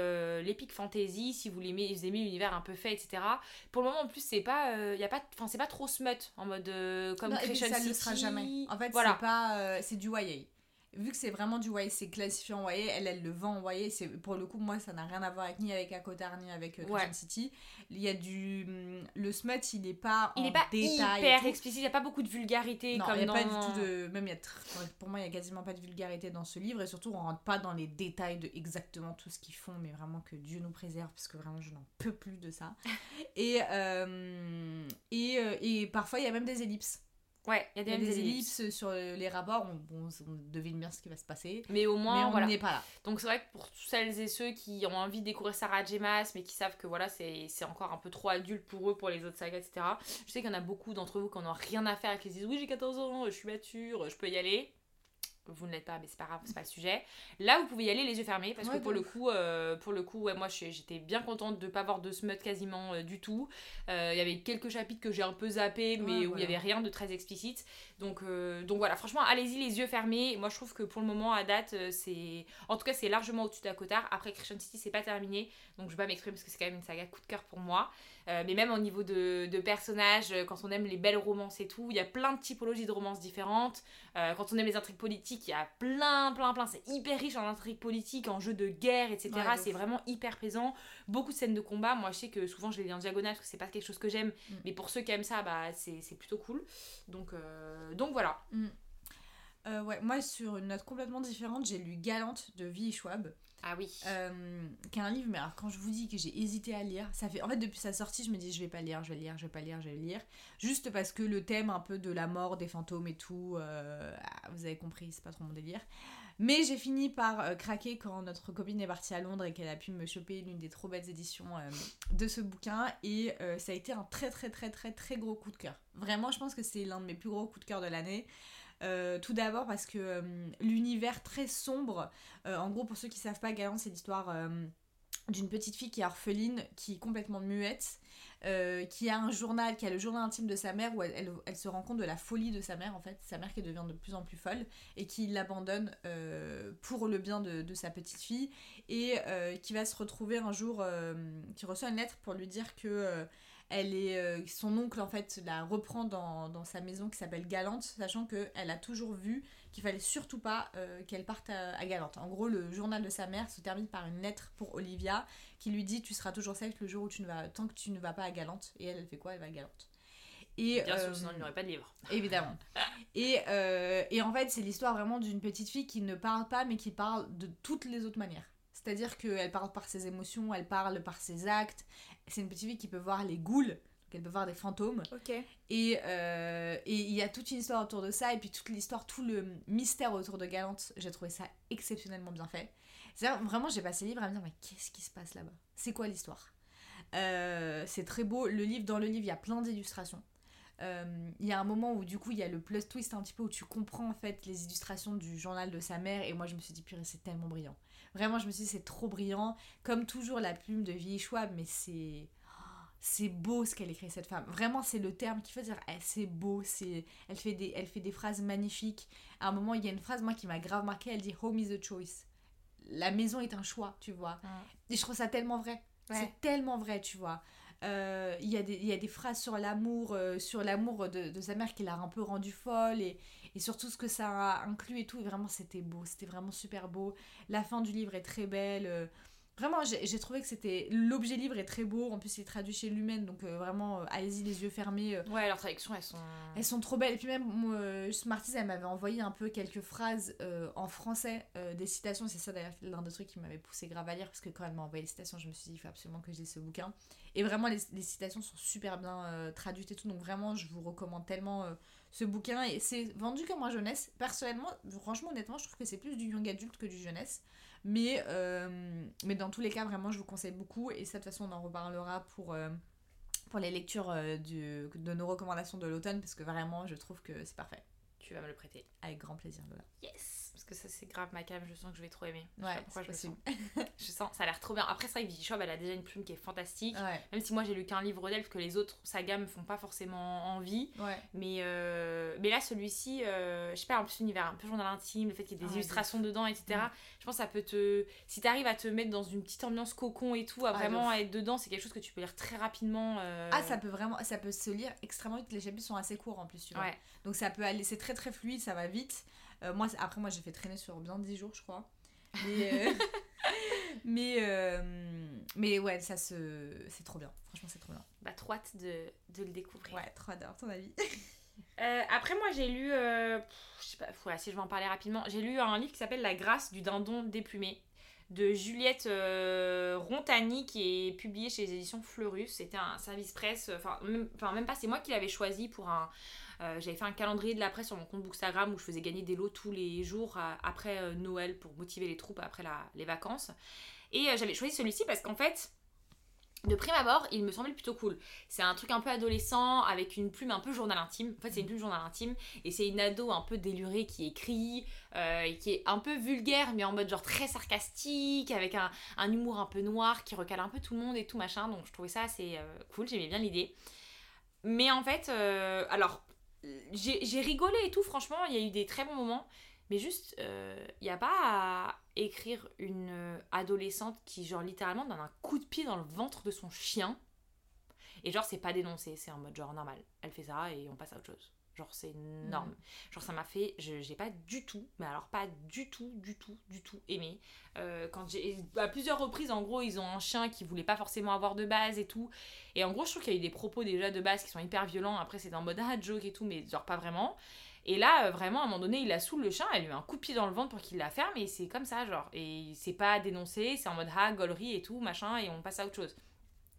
l'épic fantasy, si vous aimez, vous aimez l'univers un peu fait, etc. Pour le moment, en plus, c'est pas, y a pas, enfin, c'est pas trop smut en mode comme Non, et puis ça ne le sera jamais. En fait, voilà. c'est pas. c'est du YA. Vu que c'est vraiment du YA, c'est classifié en YA, elle, elle le vend en YA. C'est, pour le coup, moi, ça n'a rien à voir avec, ni avec Akotar, ni avec euh, Crescent Ouais. City. Il y a du. hum, Le smut, il est pas Il en est pas détail. hyper explicite, il n'y a pas beaucoup de vulgarité Non, comme il n'y a dans... pas du tout de. Même il y a tr- pour moi, il y a quasiment pas de vulgarité dans ce livre. Et surtout, on rentre pas dans les détails de exactement tout ce qu'ils font. Mais vraiment que Dieu nous préserve, parce que vraiment, je n'en peux plus de ça. et, euh, et, euh, et parfois, il y a même des ellipses. Ouais, il y a y des, des ellipses. ellipses sur les rapports. On, on, on devine bien ce qui va se passer. Mais au moins, mais on voilà. n'est pas là. Donc c'est vrai que pour celles et ceux qui ont envie de découvrir Sarah J. Maas, mais qui savent que voilà, c'est c'est encore un peu trop adulte pour eux, pour les autres sagas, etc. Je sais qu'il y en a beaucoup d'entre vous qui n'ont rien à faire et qui se disent oui j'ai 14 ans, je suis mature, je peux y aller. Vous ne l'êtes pas, mais c'est pas grave, c'est pas le sujet. Là, vous pouvez y aller les yeux fermés parce Ouais, que pour de le coup, euh, pour le coup, ouais, moi j'étais bien contente de pas voir de smut quasiment euh, du tout. Euh, Il y avait quelques chapitres que j'ai un peu zappé, mais Ouais, où il voilà. y avait rien de très explicite. Donc, euh, donc voilà, franchement, allez-y les yeux fermés. Moi, je trouve que pour le moment, à date, euh, c'est, en tout cas, c'est largement au-dessus d'Akotar. Après, Christian City, c'est pas terminé, donc je vais pas m'exprimer parce que c'est quand même une saga coup de cœur pour moi. Euh, mais même au niveau de, de personnages, euh, quand on aime les belles romances et tout, il y a plein de typologies de romances différentes. Euh, quand on aime les intrigues politiques, il y a plein, plein, plein. C'est hyper riche en intrigues politiques, en jeux de guerre, etc. Ouais, c'est vraiment hyper plaisant. Beaucoup de scènes de combat. Moi, je sais que souvent, je les lis en diagonale parce que c'est pas quelque chose que j'aime. Mm. Mais pour ceux qui aiment ça, bah, c'est plutôt cool. Donc, euh, donc voilà. Euh, ouais, moi, sur une note complètement différente, j'ai lu Galante de Vi Schwab. Ah oui. Euh, qui est un livre, mais alors quand je vous dis que j'ai hésité à lire, ça fait en fait depuis sa sortie, je me dis je vais pas lire, je vais lire, je vais pas lire, je vais lire, juste parce que le thème un peu de la mort, des fantômes et tout, euh, ah, vous avez compris, c'est pas trop mon délire. Mais j'ai fini par euh, craquer quand notre copine est partie à Londres et qu'elle a pu me choper l'une des trop belles éditions de ce bouquin et ça a été un très très très très très gros coup de cœur. Vraiment, je pense que c'est l'un de mes plus gros coups de cœur de l'année. Euh, tout d'abord parce que euh, l'univers très sombre, euh, en gros pour ceux qui savent pas, Galant c'est l'histoire d'une petite fille qui est orpheline, qui est complètement muette, qui a un journal, qui a le journal intime de sa mère où elle, elle- elle se rend compte de la folie de sa mère en fait, sa mère qui devient de plus en plus folle et qui l'abandonne pour le bien de, de sa petite fille et qui va se retrouver un jour, qui reçoit une lettre pour lui dire que elle est, euh, son oncle en fait la reprend dans, dans sa maison qui s'appelle Galante, sachant qu'elle a toujours vu qu'il fallait surtout pas euh, qu'elle parte à, à Galante. En gros, le journal de sa mère se termine par une lettre pour Olivia qui lui dit tu seras toujours safe le jour où tu ne vas tant que tu ne vas pas à Galante. Et elle, elle fait quoi? Elle va à Galante. Et, Bien sûr, euh, sinon il n'y aurait pas de livre. Évidemment. Et, euh, et en fait, c'est l'histoire vraiment d'une petite fille qui ne parle pas, mais qui parle de toutes les autres manières. C'est-à-dire qu'elle parle par ses émotions, elle parle par ses actes. C'est une petite fille qui peut voir les ghouls, donc elle peut voir des fantômes. Ok. Et euh, et il y a toute une histoire autour de ça, et puis toute l'histoire, tout le mystère autour de Galante, j'ai trouvé ça exceptionnellement bien fait. Vraiment, j'ai passé le livre à me dire, mais qu'est-ce qui se passe là-bas? C'est quoi l'histoire? Euh, C'est très beau. Le livre, dans le livre, il y a plein d'illustrations. Euh, Il y a un moment où du coup il y a le plot twist un petit peu où tu comprends en fait les illustrations du journal de sa mère et moi je me suis dit purée c'est tellement brillant. Vraiment je me suis dit c'est trop brillant. Comme toujours la plume de Vieille Schwab mais c'est c'est beau ce qu'elle écrit cette femme. Vraiment c'est le terme qu'il faut dire. Eh, c'est beau, c'est elle fait des elle fait des phrases magnifiques. À un moment il y a une phrase moi qui m'a grave marqué. Elle dit home is a choice. La maison est un choix tu vois. Et je trouve ça tellement vrai. Ouais. C'est tellement vrai, tu vois. Euh, Il y, a des- il y a des phrases sur l'amour, euh, sur l'amour de, de sa mère qui l'a un peu rendue folle et, et surtout ce que ça a inclus et tout. Et vraiment, c'était beau, c'était vraiment super beau. La fin du livre est très belle. euh, Vraiment, j'ai trouvé que c'était. L'objet livre est très beau. En plus, il est traduit chez Lumen, donc euh, vraiment, euh, allez-y les yeux fermés. euh, Ouais, leurs traductions, elles sont. elles sont trop belles. Et puis même, Smarties, elle m'avait envoyé un peu quelques phrases en français, des citations. C'est ça d'ailleurs l'un des trucs qui m'avait poussé grave à lire, parce que quand elle m'a envoyé les citations, je me suis dit, il faut absolument que je lise ce bouquin. Et vraiment, les, les citations sont super bien traduites et tout. Donc vraiment, je vous recommande tellement ce bouquin. Et c'est vendu comme un jeunesse. Personnellement, franchement, honnêtement, je trouve que c'est plus du young adulte que du jeunesse. Mais, euh, mais dans tous les cas, vraiment, je vous conseille beaucoup. Et ça, de toute façon, on en reparlera pour... euh, pour les lectures euh, du- de nos recommandations de l'automne parce que vraiment je trouve que c'est parfait. Tu vas me le prêter. Avec grand plaisir Lola. Yes que ça, c'est grave ma cam, je sens que je vais trop aimer. Je sais Ouais, pas pourquoi je possible. sens. Je sens, ça a l'air trop bien. Après, c'est vrai que Vicky Schwab, elle a déjà une plume qui est fantastique. Ouais, Même si moi j'ai lu qu'un livre d'elle, que les autres sagas me font pas forcément envie. ouais. Mais, euh, mais là, celui-ci, euh, je sais pas, en plus l'univers un peu journal intime, le fait qu'il y ait des Ah, illustrations dedans, etc. Mm. Je pense que ça peut te. Si t'arrives à te mettre dans une petite ambiance cocon et tout, à Ah, vraiment être dedans, c'est quelque chose que tu peux lire très rapidement. euh, Ah ça peut vraiment ça peut se lire extrêmement vite les chapitres sont assez courts en plus tu vois. Donc ça peut aller c'est très très fluide ça va vite. Euh, moi après moi j'ai fait traîner sur bien 10 jours je crois. Mais euh, mais euh, mais ouais ça se c'est trop bien franchement c'est trop bien. Bah, trop hâte de, de le découvrir. Ouais trop d'avoir ton avis. Après, moi, j'ai lu. pff, je sais pas, si je vais en parler rapidement. J'ai lu un livre qui s'appelle La grâce du dindon déplumé de Juliette euh, Rontani qui est publié chez les éditions Fleurus. C'était un service presse. Enfin, même, enfin, même pas, c'est moi qui l'avais choisi pour un. euh, J'avais fait un calendrier de la presse sur mon compte Bookstagram où je faisais gagner des lots tous les jours euh, après euh, Noël pour motiver les troupes après les vacances. Et euh, j'avais choisi celui-ci parce qu'en fait, de prime abord, il me semblait plutôt cool. C'est un truc un peu adolescent avec une plume un peu journal intime. En fait, c'est une plume journal intime et c'est une ado un peu délurée qui écrit, euh, qui est un peu vulgaire mais en mode genre très sarcastique, avec un, un humour un peu noir qui recale un peu tout le monde et tout machin. Donc je trouvais ça assez euh, cool, j'aimais bien l'idée. Mais en fait, euh, alors j'ai rigolé et tout, franchement, il y a eu des très bons moments. Mais juste, il n'y a pas à écrire une euh, adolescente qui, genre, littéralement donne un coup de pied dans le ventre de son chien. Et genre, c'est pas dénoncé, c'est en mode genre normal. Elle fait ça et on passe à autre chose. Genre, c'est énorme. Genre, ça m'a fait. je- J'ai pas du tout, mais alors pas du tout, du tout, du tout aimé. Euh, quand j'ai. À plusieurs reprises, en gros, ils ont un chien qui voulait pas forcément avoir de base et tout. Et en gros, je trouve qu'il y a eu des propos déjà de base qui sont hyper violents. Après, c'est en mode ah, joke et tout, mais genre pas vraiment. Et là, euh, vraiment, à un moment donné, il la saoule le chien, elle lui met un coup de pied dans le ventre pour qu'il la ferme, et c'est comme ça, genre. Et c'est pas dénoncé, c'est en mode ah, gaulerie et tout, machin, et on passe à autre chose.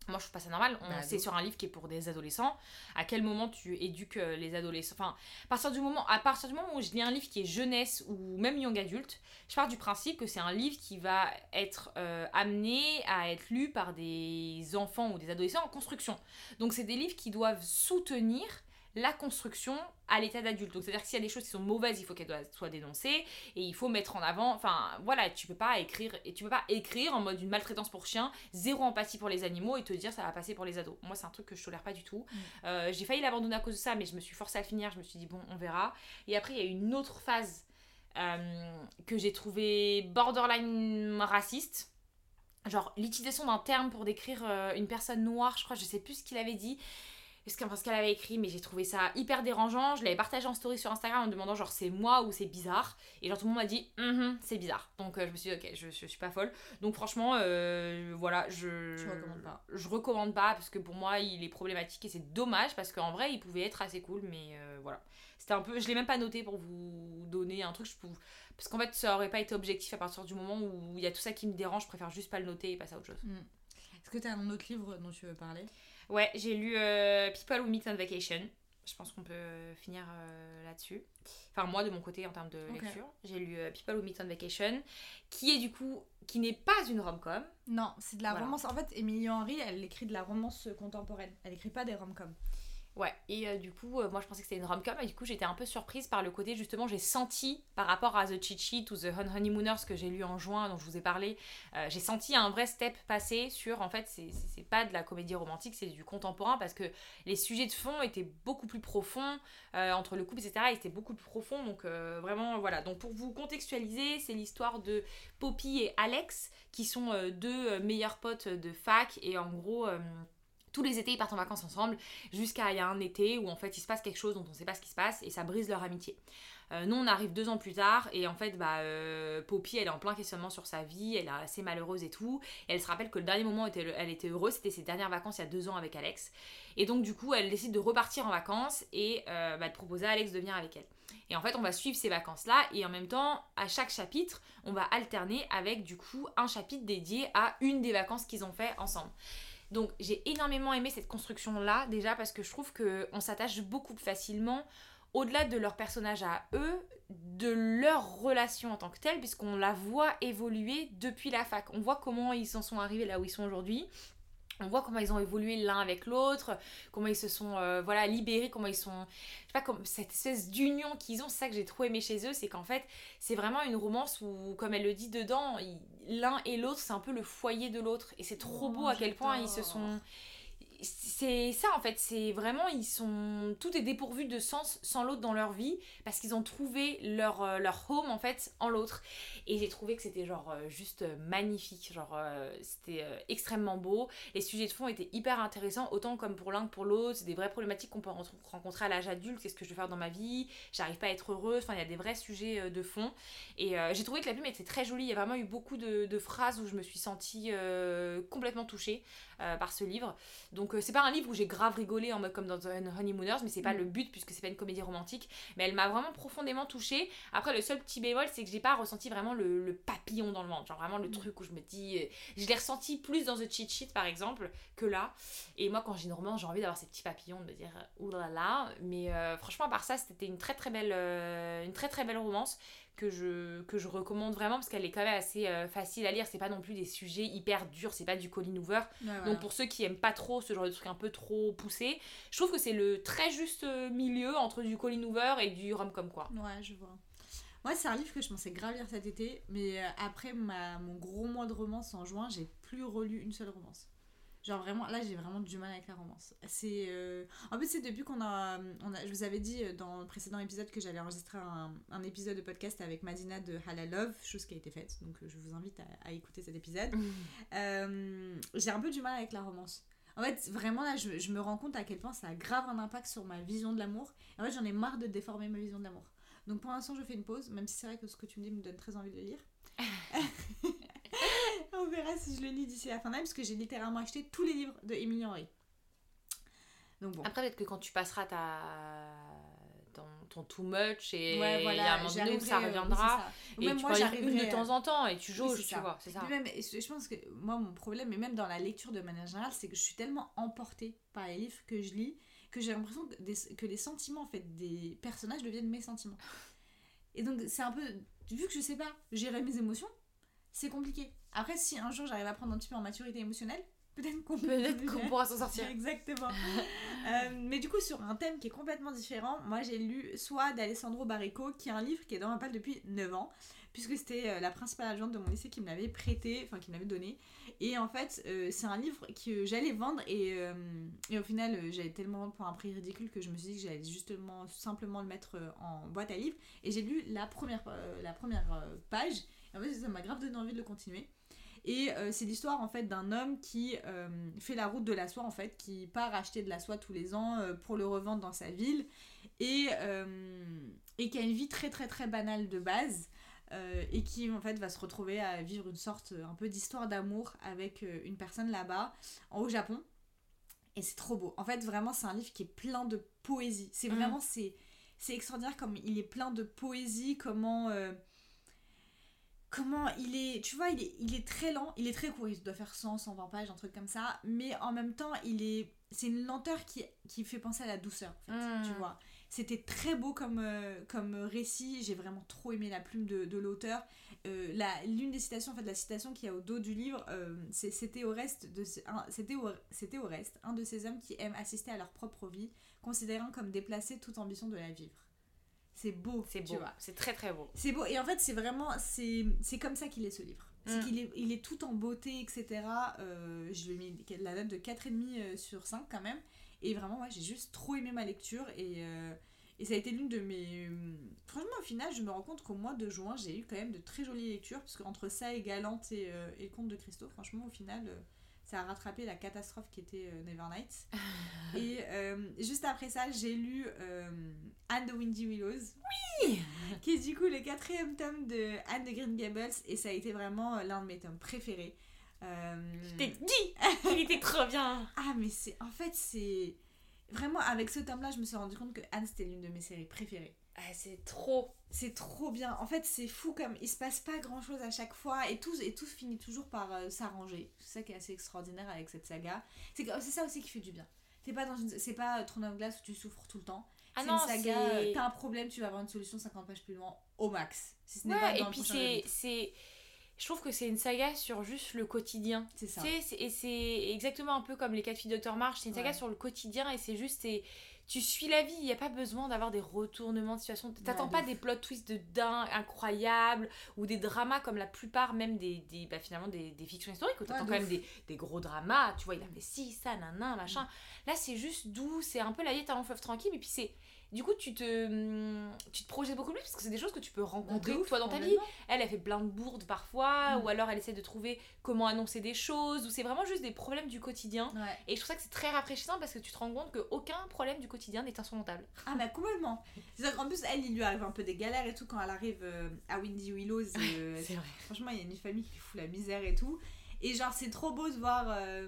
Moi, je trouve pas ça normal. On- Bah, sur un livre qui est pour des adolescents. À quel moment tu éduques euh, les adolescents Enfin, à partir du moment, à partir du moment où je lis un livre qui est jeunesse ou même young adulte, je pars du principe que c'est un livre qui va être euh, amené à être lu par des enfants ou des adolescents en construction. Donc, c'est des livres qui doivent soutenir la construction à l'état d'adulte. Donc, c'est-à-dire que s'il y a des choses qui sont mauvaises, il faut qu'elles soient dénoncées et il faut mettre en avant. Enfin, voilà, tu peux pas écrire et tu peux pas écrire en mode une maltraitance pour chien, zéro empathie pour les animaux et te dire ça va passer pour les ados. Moi, c'est un truc que je tolère pas du tout. Euh, j'ai failli l'abandonner à cause de ça, mais je me suis forcée à le finir. Je me suis dit bon, on verra. Et après, il y a une autre phase euh, que j'ai trouvé borderline raciste. Genre l'utilisation d'un terme pour décrire euh, une personne noire, je crois, je sais plus ce qu'il avait dit. Parce que- parce qu'elle avait écrit, mais j'ai trouvé ça hyper dérangeant. Je l'avais partagé en story sur Instagram en me demandant genre c'est moi ou c'est bizarre? Et genre tout le monde m'a dit Mhm, c'est bizarre. Donc euh, je me suis dit ok, je, je suis pas folle. Donc franchement, euh, voilà, je. Tu recommandes pas. Je recommande pas parce que pour moi il est problématique et c'est dommage parce qu'en vrai il pouvait être assez cool, mais euh, voilà. C'était un peu. Je l'ai même pas noté pour vous donner un truc. Je Parce qu'en fait ça aurait pas été objectif à partir du moment où il y a tout ça qui me dérange. Je préfère juste pas le noter et passer à autre chose. Est-ce que tu as un autre livre dont tu veux parler? Ouais, j'ai lu euh, People Who Meet on Vacation. Je pense qu'on peut finir euh, là-dessus. Enfin, moi, de mon côté, en termes de lecture, j'ai lu euh, People Who Meet on Vacation, qui est du coup, qui n'est pas une rom-com. Non, c'est de la Voilà. romance. En fait, Émilie Henry, elle écrit de la romance contemporaine. Elle écrit pas des rom-coms. Ouais, et euh, du coup, euh, moi je pensais que c'était une rom-com, et du coup j'étais un peu surprise par le côté, justement, j'ai senti par rapport à The Cheat Sheet ou The Honeymooners que j'ai lu en juin, dont je vous ai parlé, euh, j'ai senti un vrai step passer sur, en fait, c'est- pas de la comédie romantique, c'est du contemporain, parce que les sujets de fond étaient beaucoup plus profonds, entre le couple, etc., ils étaient beaucoup plus profonds, donc vraiment, voilà. Donc pour vous contextualiser, c'est l'histoire de Poppy et Alex, qui sont deux meilleurs potes de fac, et en gros... tous les étés, ils partent en vacances ensemble jusqu'à il y a un été où en fait il se passe quelque chose dont on ne sait pas ce qui se passe et ça brise leur amitié. Euh, nous on arrive deux ans plus tard et en fait bah euh, Poppy elle est en plein questionnement sur sa vie, elle est assez malheureuse et tout. Et elle se rappelle que le dernier moment où elle était heureuse c'était ses dernières vacances il y a deux ans avec Alex. Et donc du coup elle décide de repartir en vacances et euh, bah, de proposer à Alex de venir avec elle. Et en fait on va suivre ces vacances là et en même temps à chaque chapitre on va alterner avec du coup un chapitre dédié à une des vacances qu'ils ont fait ensemble. Donc j'ai énormément aimé cette construction là déjà parce que je trouve que on s'attache beaucoup plus facilement au-delà de leur personnage à eux, de leur relation en tant que telle puisqu'on la voit évoluer depuis la fac. On voit comment ils en sont arrivés là où ils sont aujourd'hui. On voit comment ils ont évolué l'un avec l'autre, comment ils se sont euh, voilà libérés, comment ils sont je sais pas comme cette espèce d'union qu'ils ont, c'est ça que j'ai trop aimé chez eux, c'est qu'en fait, c'est vraiment une romance où comme elle le dit dedans, l'un et l'autre, c'est un peu le foyer de l'autre. Et c'est trop Oh, beau à quel point ils se sont c'est ça en fait, c'est vraiment ils sont tout est dépourvu de sens sans l'autre dans leur vie parce qu'ils ont trouvé leur euh, leur home en fait en l'autre. Et j'ai trouvé que c'était genre euh, juste euh, magnifique, genre c'était extrêmement beau, les sujets de fond étaient hyper intéressants autant comme pour l'un que pour l'autre, c'est des vraies problématiques qu'on peut ren- rencontrer à l'âge adulte, qu'est-ce que je veux faire dans ma vie, j'arrive pas à être heureuse, enfin il y a des vrais sujets de fond. Et j'ai trouvé que la plume était très jolie, il y a vraiment eu beaucoup de, de phrases où je me suis sentie complètement touchée euh, par ce livre. Donc euh, c'est pas un livre où j'ai grave rigolé en mode comme dans The Honeymooners, mais c'est pas Mm. le but puisque c'est pas une comédie romantique. Mais elle m'a vraiment profondément touchée. Après le seul petit bémol c'est que j'ai pas ressenti vraiment le, le papillon dans le ventre, genre vraiment le Mm. truc où je me dis, euh, je l'ai ressenti plus dans The Cheat Sheet par exemple que là. Et moi quand j'ai une romance j'ai envie d'avoir ces petits papillons, de me dire oulala. Mais franchement à part ça c'était une très très belle, une très très belle romance que je, que je recommande vraiment parce qu'elle est quand même assez euh, facile à lire. C'est pas non plus des sujets hyper durs, c'est pas du Colin Hoover. Donc pour ceux qui aiment pas trop ce genre de truc un peu trop poussé, je trouve que c'est le très juste euh, milieu entre du Colin Hoover et du rom-com quoi. Ouais, je vois. Moi, c'est un livre que je pensais grave lire cet été, mais euh, après ma, mon gros mois de romance en juin, j'ai plus relu une seule romance. Genre vraiment, là j'ai vraiment du mal avec la romance. C'est, euh, En fait c'est depuis qu'on a, on a... Je vous avais dit euh, dans le précédent épisode que j'allais enregistrer un, un, épisode de podcast avec Madina de Halal Love, chose qui a été faite, donc je vous invite à, à écouter cet épisode. euh, j'ai un peu du mal avec la romance. En fait, vraiment là, je, je, me rends compte à quel point ça a grave un impact sur ma vision de l'amour. En fait, j'en ai marre de déformer ma vision de l'amour. Donc pour l'instant, je fais une pause, même si c'est vrai que ce que tu me dis me donne très envie de le lire. On verra si je le lis d'ici la fin d'année, parce que j'ai littéralement acheté tous les livres de Emily Henry. Donc bon. Après, peut-être que quand tu passeras ta ton, ton too much et ouais, voilà, il y a un moment donné où ça reviendra oui, et même tu moi j'arrive de temps en temps et tu jauges oui, tu vois c'est ça même, je pense que moi mon problème et même dans la lecture de manière générale c'est que je suis tellement emportée par les livres que je lis que j'ai l'impression que, des, que les sentiments en fait des personnages deviennent mes sentiments et donc c'est un peu vu que je sais pas gérer mes émotions c'est compliqué après, si un jour j'arrive à prendre un petit peu en maturité émotionnelle, peut-être qu'on pourra s'en sortir. Exactement. euh, mais du coup, sur un thème qui est complètement différent, moi j'ai lu Soit d'Alessandro Barrico, qui est un livre qui est dans ma palle depuis 9 ans, puisque c'était euh, la principale adjointe de mon lycée qui me l'avait prêté, enfin qui me l'avait donné. Et en fait, euh, c'est un livre que j'allais vendre et, euh, et, au final, j'allais tellement vendre pour un prix ridicule que je me suis dit que j'allais justement simplement le mettre en boîte à livres. Et j'ai lu la première, la première page. En fait, ça m'a grave donné envie de le continuer. Et euh, c'est l'histoire en fait d'un homme qui euh, fait la route de la soie en fait, qui part acheter de la soie tous les ans euh, pour le revendre dans sa ville et, et qui a une vie très très très banale de base. et qui en fait va se retrouver à vivre une sorte un peu d'histoire d'amour avec une personne là-bas au Japon et c'est trop beau en fait vraiment c'est un livre qui est plein de poésie c'est vraiment mmh. c'est c'est extraordinaire comme il est plein de poésie comment comment il est tu vois il est, il est très lent il est très court il doit faire 100 120 pages un truc comme ça mais en même temps il est c'est une lenteur qui, qui fait penser à la douceur en fait, mmh. tu vois. C'était très beau comme, euh, comme récit j'ai vraiment trop aimé la plume de, de l'auteur. Euh, l'une des citations en fait la citation qui a au dos du livre euh, c'était au reste de c'était au, c'était au reste un de ces hommes qui aiment assister à leur propre vie considérant comme déplacé toute ambition de la vivre c'est beau c'est beau. c'est très très beau. C'est beau. Et en fait c'est vraiment c'est comme ça qu'il est ce livre. C'est mm. qu'il est il est tout en beauté etc euh, je lui ai mis la note de 4,5 euh, sur 5 quand même. Et vraiment ouais j'ai juste trop aimé ma lecture. Et euh, et ça a été l'une de mes franchement au final je me rends compte qu'au mois de juin j'ai eu quand même de très jolies lectures. Parce qu'entre ça et Galante et, euh, et le conte de Christo franchement au final ça a rattrapé la catastrophe qui était euh, Nevernight. et euh, juste après ça, j'ai lu euh, Anne de Windy Willows. Oui Qui est du coup le quatrième tome de Anne de Green Gables. Et ça a été vraiment euh, l'un de mes tomes préférés. Je t'ai dit Il était trop bien Ah, mais c'est. En fait, c'est. Vraiment, avec ce tome-là, je me suis rendu compte que Anne, c'était l'une de mes séries préférées. Ah, c'est trop c'est trop bien. En fait, c'est fou comme il se passe pas grand chose à chaque fois et tout, et tout finit toujours par euh, s'arranger. C'est ça qui est assez extraordinaire avec cette saga. C'est ça aussi qui fait du bien. T'es pas dans une. C'est pas of Glace où tu souffres tout le temps. Ah c'est une saga, euh, t'as un problème, tu vas avoir une solution 50 pages plus loin au max. Si ce n'est ouais, pas dans et puis c'est. Je trouve que c'est une saga sur juste le quotidien. C'est ça. Et c'est exactement un peu comme les 4 filles Dr. March. C'est une saga ouais. sur le quotidien et c'est juste tu suis la vie, il n'y a pas besoin d'avoir des retournements de situation. T'attends ouais, pas des plot twists de dingue, incroyables, ou des dramas comme la plupart même des, des bah, finalement des, des, fictions historiques, où t'attends ouais, quand même des, des, gros dramas, tu vois, il a fait ci, ça, nanan, machin. Mm. Là, c'est juste doux, c'est un peu la vie est un fleuve tranquille, et puis c'est du coup tu te tu te projettes beaucoup plus parce que c'est des choses que tu peux rencontrer ouf, toi dans ta vie. Elle elle fait plein de bourdes parfois mm. ou alors elle essaie de trouver comment annoncer des choses ou c'est vraiment juste des problèmes du quotidien. Ouais. et je trouve ça que c'est très rafraîchissant parce que tu te rends compte qu'aucun problème du quotidien n'est insurmontable. Ah bah complètement. C'est en plus elle il lui arrive un peu des galères et tout quand elle arrive euh, à Windy Willows euh, c'est vrai. franchement il y a une famille qui fout la misère et tout. Et genre c'est trop beau de voir euh,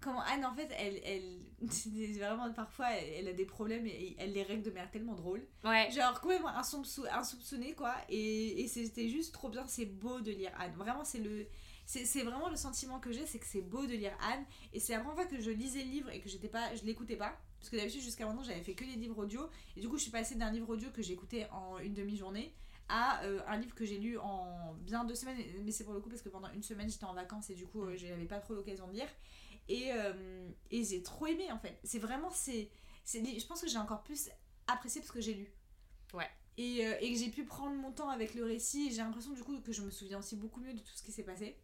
comment Anne en fait elle, elle vraiment parfois elle, elle, a des problèmes et elle les règle de manière tellement drôle. Ouais. Genre complètement insoupçonné quoi. Et, et c'était juste trop bien. C'est beau de lire Anne. Vraiment c'est le c'est vraiment le sentiment que j'ai c'est que c'est beau de lire Anne. Et c'est la première fois que je lisais le livre et que j'étais pas je l'écoutais pas. Parce que d'habitude jusqu'à maintenant j'avais fait que les livres audio. Et du coup je suis passée d'un livre audio que j'écoutais en une demi-journée à euh, un livre que j'ai lu en bien deux semaines, mais c'est pour le coup parce que pendant une semaine j'étais en vacances et du coup euh, j'avais pas trop l'occasion de lire. Et, euh, et j'ai trop aimé en fait. C'est vraiment, c'est, c'est, je pense que j'ai encore plus apprécié parce que j'ai lu. Ouais. Et, euh, et que j'ai pu prendre mon temps avec le récit. J'ai l'impression du coup que je me souviens aussi beaucoup mieux de tout ce qui s'est passé.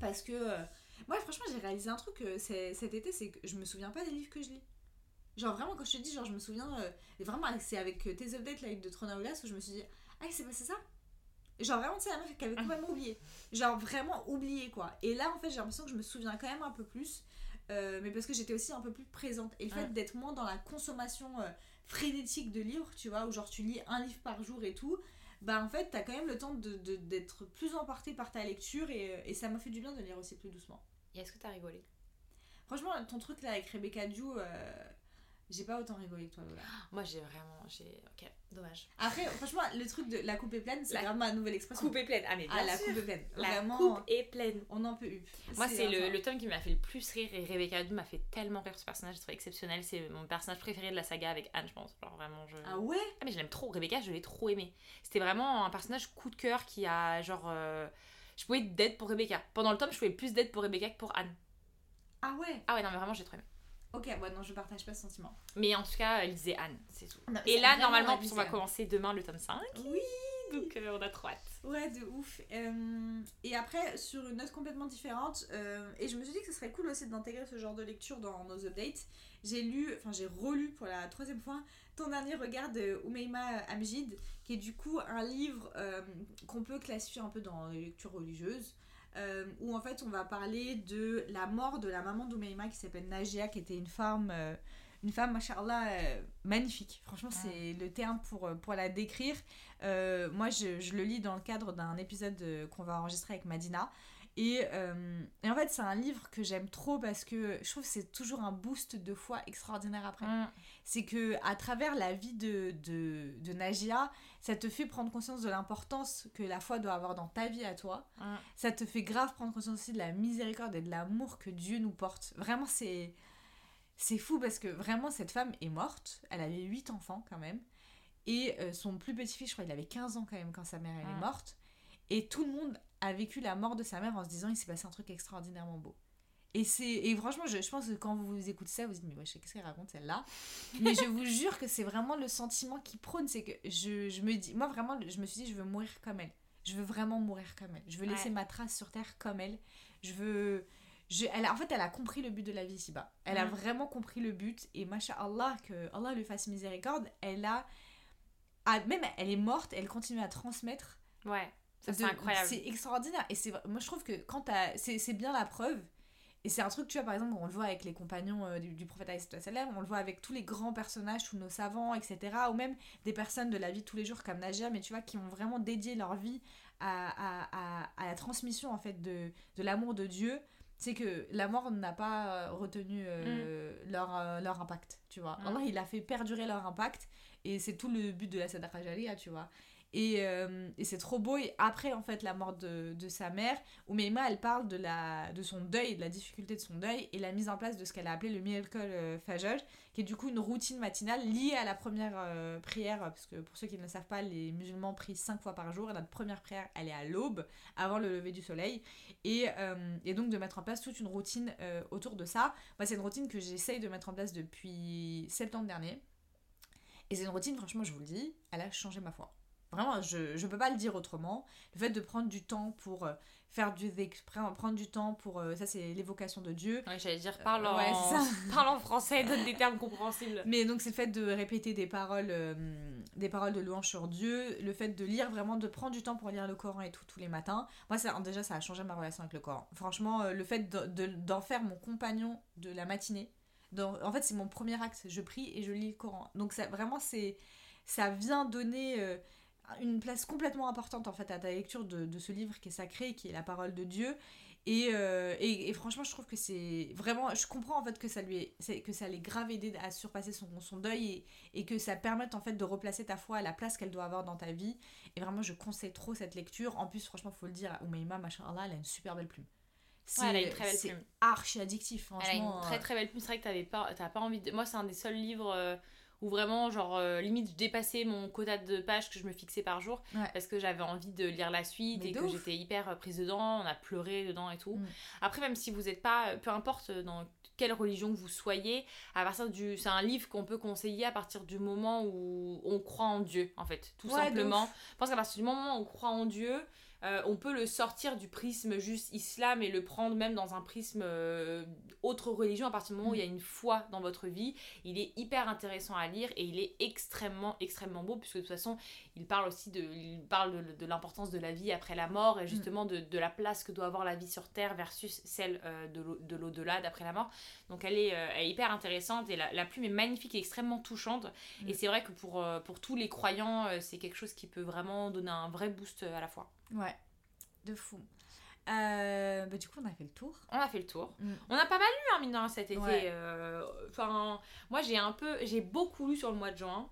Parce que, euh, moi franchement j'ai réalisé un truc euh, c'est- cet été, c'est que je me souviens pas des livres que je lis. Genre vraiment quand je te dis, genre je me souviens, vraiment c'est avec tes updates, là, de Throne of Glass, où je me suis dit, ah il s'est passé ça? Genre vraiment, c'est la meuf qui avait complètement oublié. Genre vraiment oublié quoi. Et là en fait j'ai l'impression que je me souviens quand même un peu plus. euh, mais parce que j'étais aussi un peu plus présente. Et le fait d'être moins dans la consommation euh, frénétique de livres, tu vois, où genre tu lis un livre par jour et tout, bah en fait t'as quand même le temps de- de- d'être plus emporté par ta lecture et, euh, et ça m'a fait du bien de lire aussi plus doucement. Et est-ce que t'as rigolé? Franchement, ton truc là avec Rebecca Dew, euh, j'ai pas autant rigolé que toi Lola. Moi j'ai vraiment. j'ai Ok, dommage. Après, franchement, le truc de la coupe est pleine, c'est La vraiment ma nouvelle expression. Coupe est pleine. Ah, mais bien Ah, la sûr. coupe est pleine. La Vraiment, coupe est pleine. on n'en peut plus. Moi, c'est le, le tome qui m'a fait le plus rire et Rebecca Dew m'a fait tellement rire ce personnage, je trouve exceptionnel. C'est mon personnage préféré de la saga avec Anne, je pense. Genre vraiment, je. Ah ouais? Ah, mais je l'aime trop. Rebecca, je l'ai trop aimé. C'était vraiment un personnage coup de cœur qui a genre. euh, Je pouvais d'aide pour Rebecca. Pendant le tome, je pouvais plus d'aide pour Rebecca que pour Anne. Ah ouais? Ah ouais, non, mais vraiment, j'ai trop aimé. Ok, ouais, non, je partage pas ce sentiment. Mais en tout cas, elle disait Anne, c'est tout. Non, Et là, normalement, on va commencer demain le tome 5. Oui Donc, euh, on a trop hâte. Ouais, de ouf. Euh, et après, sur une note complètement différente, euh, et je me suis dit que ce serait cool aussi d'intégrer ce genre de lecture dans nos updates. J'ai lu, enfin j'ai relu pour la troisième fois ton dernier regard de Oumeima Amjid, qui est du coup un livre qu'on peut classifier un peu dans les lectures religieuses. Euh, où en fait on va parler de la mort de la maman d'Oumeima qui s'appelle Najia, qui était une femme, euh, une femme, machallah, euh, magnifique. Franchement, c'est le terme pour, euh, pour la décrire. Moi, je, je le lis dans le cadre d'un épisode qu'on va enregistrer avec Madina. Et, et en fait, c'est un livre que j'aime trop parce que je trouve que c'est toujours un boost de foi extraordinaire après. C'est que à travers la vie de, de, de Najia, ça te fait prendre conscience de l'importance que la foi doit avoir dans ta vie à toi. Mm. Ça te fait grave prendre conscience aussi de la miséricorde et de l'amour que Dieu nous porte. Vraiment, c'est. C'est fou parce que vraiment, cette femme est morte. Elle avait 8 enfants quand même. Et euh, son plus petit fils, je crois, il avait 15 ans quand même quand sa mère elle est Mm. morte. Et tout le monde a vécu la mort de sa mère en se disant il s'est passé un truc extraordinairement beau. Et, et franchement, je, je pense que quand vous écoutez ça, vous dites mais wesh, qu'est-ce qu'elle raconte celle-là? Mais je vous jure que c'est vraiment le sentiment qui prône. C'est que je, je me dis, moi vraiment, je me suis dit je veux mourir comme elle. Je veux vraiment mourir comme elle. Je veux laisser Ouais. ma trace sur terre comme elle. Je veux. Je, elle en fait, elle a compris le but de la vie ici-bas. Elle a Mhm. vraiment compris le but. Et Allah que Allah lui fasse miséricorde, elle a. a- même elle est morte, elle continue à transmettre. Ouais, ça c'est incroyable. C'est extraordinaire. Et moi, je trouve que quand c'est bien la preuve. Et c'est un truc, tu vois, par exemple, on le voit avec les compagnons euh, du, du prophète on le voit avec tous les grands personnages, tous nos savants, etc. Ou même des personnes de la vie de tous les jours comme Najia, mais tu vois, qui ont vraiment dédié leur vie à, à, à, à la transmission, en fait, de, de l'amour de Dieu. C'est que la mort n'a pas euh, retenu euh, leur, euh, leur impact, tu vois. Mm. Allah, il a fait perdurer leur impact. Et c'est tout le but de la Sadaqa Jariya, tu vois. Et, euh, et c'est trop beau. Et après, en fait, la mort de, de sa mère, Oumeima, elle parle de, la, de son deuil, de la difficulté de son deuil et la mise en place de ce qu'elle a appelé le Miracle euh, Fajr, qui est du coup une routine matinale liée à la première euh, prière. Parce que pour ceux qui ne le savent pas, les musulmans prient cinq fois par jour. Et notre première prière, elle est à l'aube, avant le lever du soleil. Et, euh, et donc de mettre en place toute une routine euh, autour de ça. Moi, c'est une routine que j'essaye de mettre en place depuis septembre dernier. Et c'est une routine, franchement, je vous le dis, elle a changé ma foi. Vraiment, je ne peux pas le dire autrement. Le fait de prendre du temps pour euh, faire pre- prendre du temps pour... euh, ça, c'est l'évocation de Dieu. Ouais, j'allais dire, parle Euh, en, ouais, parle en français, donne des termes compréhensibles. Mais donc c'est le fait de répéter des paroles, euh, des paroles de louange sur Dieu, le fait de lire vraiment, de prendre du temps pour lire le Coran et tout tous les matins. Moi ça, déjà ça a changé ma relation avec le Coran. Franchement, le fait de- de- d'en faire mon compagnon de la matinée, dans- en fait c'est mon premier acte. Je prie et je lis le Coran. Donc ça, vraiment c'est, ça vient donner euh, une place complètement importante en fait à ta lecture de, de ce livre qui est sacré, qui est la parole de Dieu. Et, euh, et, et franchement, je trouve que c'est vraiment. Je comprends en fait que ça lui est, que ça l'ait grave aidé à surpasser son, son deuil et, et que ça permette en fait de replacer ta foi à la place qu'elle doit avoir dans ta vie. Et vraiment, je conseille trop cette lecture. En plus, franchement, faut le dire, Oumaima, machin elle a une super belle plume. C'est plume. archi addictif, Elle a franchement. une très très belle plume. C'est vrai que t'avais pas, t'as pas envie de. Moi, c'est un des seuls livres euh, où vraiment, genre, euh, limite, je dépassais mon quota de pages que je me fixais par jour Ouais. parce que j'avais envie de lire la suite Mais et que j'étais hyper euh, prise dedans, on a pleuré dedans et tout. Mm. Après, même si vous n'êtes pas, euh, peu importe dans quelle religion vous soyez, à partir du. C'est un livre qu'on peut conseiller à partir du moment où on croit en Dieu, en fait, tout Ouais, simplement. Je pense qu'à partir du moment où on croit en Dieu, euh, on peut le sortir du prisme juste islam et le prendre même dans un prisme euh, autre religion à partir du moment où Mm. il y a une foi dans votre vie. Il est hyper intéressant à lire et il est extrêmement, extrêmement beau puisque de toute façon, il parle aussi de, il parle de, de l'importance de la vie après la mort et justement de, de la place que doit avoir la vie sur Terre versus celle euh, de l'au- de l'au-delà d'après la mort. Donc elle est, elle est hyper intéressante et la, la plume est magnifique et extrêmement touchante. Mm. Et c'est vrai que pour, pour tous les croyants, c'est quelque chose qui peut vraiment donner un vrai boost à la fois. Ouais, de fou. Euh, bah, du coup, on a fait le tour. On a fait le tour. Mm. On a pas mal lu, hein, mine de rien, cet été. Ouais. euh, Enfin, moi, j'ai un peu... J'ai beaucoup lu sur le mois de juin.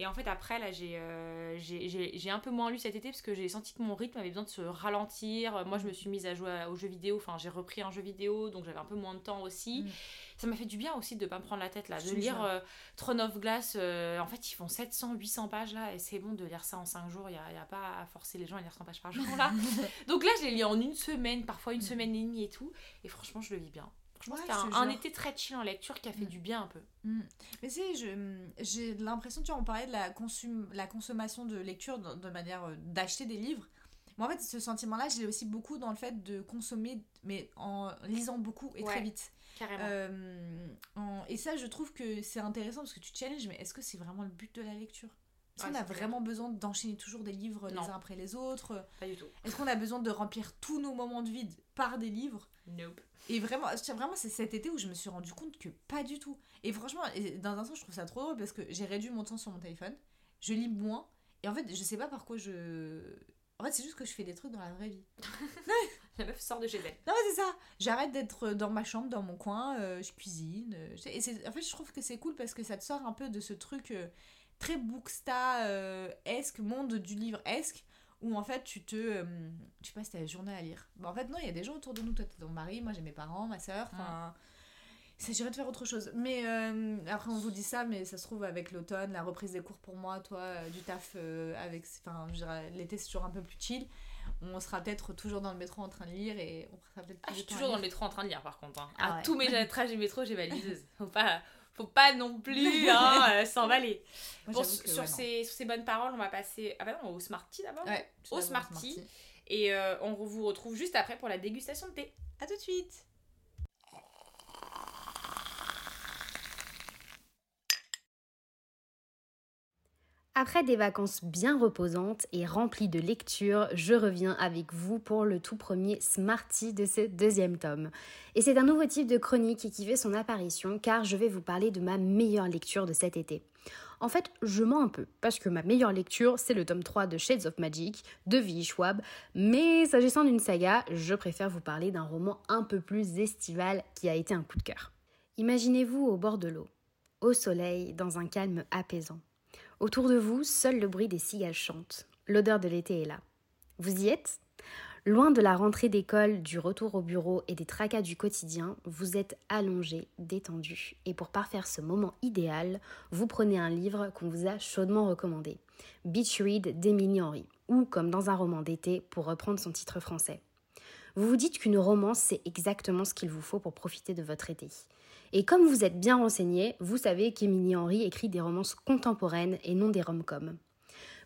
Et en fait, après, là, j'ai euh, j'ai- un peu moins lu cet été parce que j'ai senti que mon rythme avait besoin de se ralentir. Moi, je me suis mise à jouer aux jeux vidéo. Enfin, j'ai repris un jeu vidéo, donc j'avais un peu moins de temps aussi. Mm. Ça m'a fait du bien aussi de pas me prendre la tête, là. De lire euh, Throne of Glass. euh, en fait, ils font 700, 800 pages, là. Et c'est bon de lire ça en 5 jours. Il n'y a pas à forcer les gens à lire 100 pages par jour, là. Donc là, je l'ai lu en une semaine, parfois une Mm. semaine et demie et tout. Et franchement, je le vis bien. Franchement, Ouais, je un, été très chill en lecture qui a fait Mm. du bien un peu. Mm. Mais c'est, je, j'ai l'impression, tu vois, on parlait de la, consum- la consommation de lecture de, de manière euh, d'acheter des livres. Moi, en fait, ce sentiment-là, je l'ai aussi beaucoup dans le fait de consommer, mais en lisant beaucoup et très vite. Carrément. Euh, en- et ça, je trouve que c'est intéressant parce que tu challenges, mais est-ce que c'est vraiment le but de la lecture? Est-ce Ouais, qu'on a vraiment besoin d'enchaîner toujours des livres Non. les uns après les autres? Pas du tout. Est-ce qu'on a besoin de remplir tous nos moments de vide par des livres? Nope. et vraiment, c'est- vraiment c'est cet été où je me suis rendu compte que pas du tout. Et franchement, dans un sens, je trouve ça trop drôle parce que j'ai réduit mon temps sur mon téléphone, je lis moins, et en fait, je sais pas par quoi je. En fait, c'est juste que je fais des trucs dans la vraie vie. La meuf sort de chez elle. Non, mais c'est ça. J'arrête d'être dans ma chambre, dans mon coin, euh, je cuisine. euh, et en fait, je trouve que c'est cool parce que ça te sort un peu de ce truc euh, très booksta-esque, monde du livre-esque, où en fait, tu te. euh, tu passes ta journée à lire. Bah, en fait, non, il y a des gens autour de nous. Toi, t'as ton mari, moi, j'ai mes parents, ma soeur. Enfin. Il s'agirait de faire autre chose. Mais euh, après, on vous dit ça, mais ça se trouve avec l'automne, la reprise des cours pour moi, toi, euh, du taf euh, avec. Enfin, je dirais, l'été, c'est toujours un peu plus chill. On sera peut-être toujours dans le métro en train de lire et on sera peut-être Ah, je suis toujours dans le métro en train de lire par contre. hein. Ah à ouais. tous mes trajets métro, j'ai ma liseuse. Faut pas, faut pas non plus hein, euh, s'emballer. Bon, que, sur, ouais, ces, sur ces bonnes paroles, on va passer ah bah non, au Smarty d'abord. Ouais, au Smarty. Et euh, on vous retrouve juste après pour la dégustation de thé. À tout de suite. Après des vacances bien reposantes et remplies de lectures, je reviens avec vous pour le tout premier Smarty de ce deuxième tome. Et c'est un nouveau type de chronique qui fait son apparition car je vais vous parler de ma meilleure lecture de cet été. En fait, je mens un peu, parce que ma meilleure lecture, c'est le tome 3 de Shades of Magic de V. Schwab, mais s'agissant d'une saga, je préfère vous parler d'un roman un peu plus estival qui a été un coup de cœur. Imaginez-vous au bord de l'eau, au soleil, dans un calme apaisant. Autour de vous, seul le bruit des cigales chante. L'odeur de l'été est là. Vous y êtes? Loin de la rentrée d'école, du retour au bureau et des tracas du quotidien, vous êtes allongé, détendu. Et pour parfaire ce moment idéal, vous prenez un livre qu'on vous a chaudement recommandé. Beach Read d'Emily Henry, ou comme dans un roman d'été, pour reprendre son titre français. Vous vous dites qu'une romance, c'est exactement ce qu'il vous faut pour profiter de votre été. Et comme vous êtes bien renseigné, vous savez qu'Emily Henry écrit des romances contemporaines et non des rom-coms.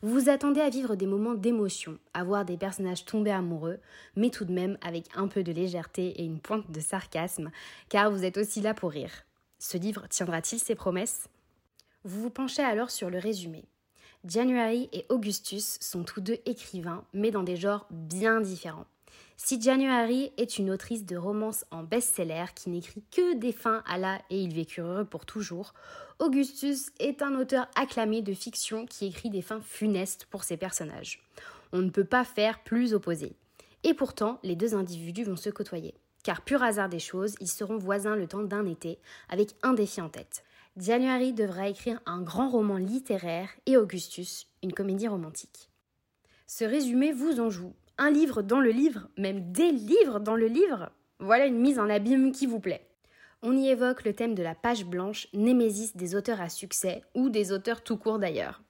Vous vous attendez à vivre des moments d'émotion, à voir des personnages tomber amoureux, mais tout de même avec un peu de légèreté et une pointe de sarcasme, car vous êtes aussi là pour rire. Ce livre tiendra-t-il ses promesses? Vous vous penchez alors sur le résumé. January et Augustus sont tous deux écrivains, mais dans des genres bien différents. Si January est une autrice de romance en best-seller qui n'écrit que des fins à la et il vécurent heureux pour toujours, Augustus est un auteur acclamé de fiction qui écrit des fins funestes pour ses personnages. On ne peut pas faire plus opposé. Et pourtant, les deux individus vont se côtoyer. Car pur hasard des choses, ils seront voisins le temps d'un été, avec un défi en tête. January devra écrire un grand roman littéraire et Augustus une comédie romantique. Ce résumé vous en joue. Un livre dans le livre, même des livres dans le livre Voilà une mise en abîme qui vous plaît. On y évoque le thème de la page blanche, némésis des auteurs à succès ou des auteurs tout court d'ailleurs.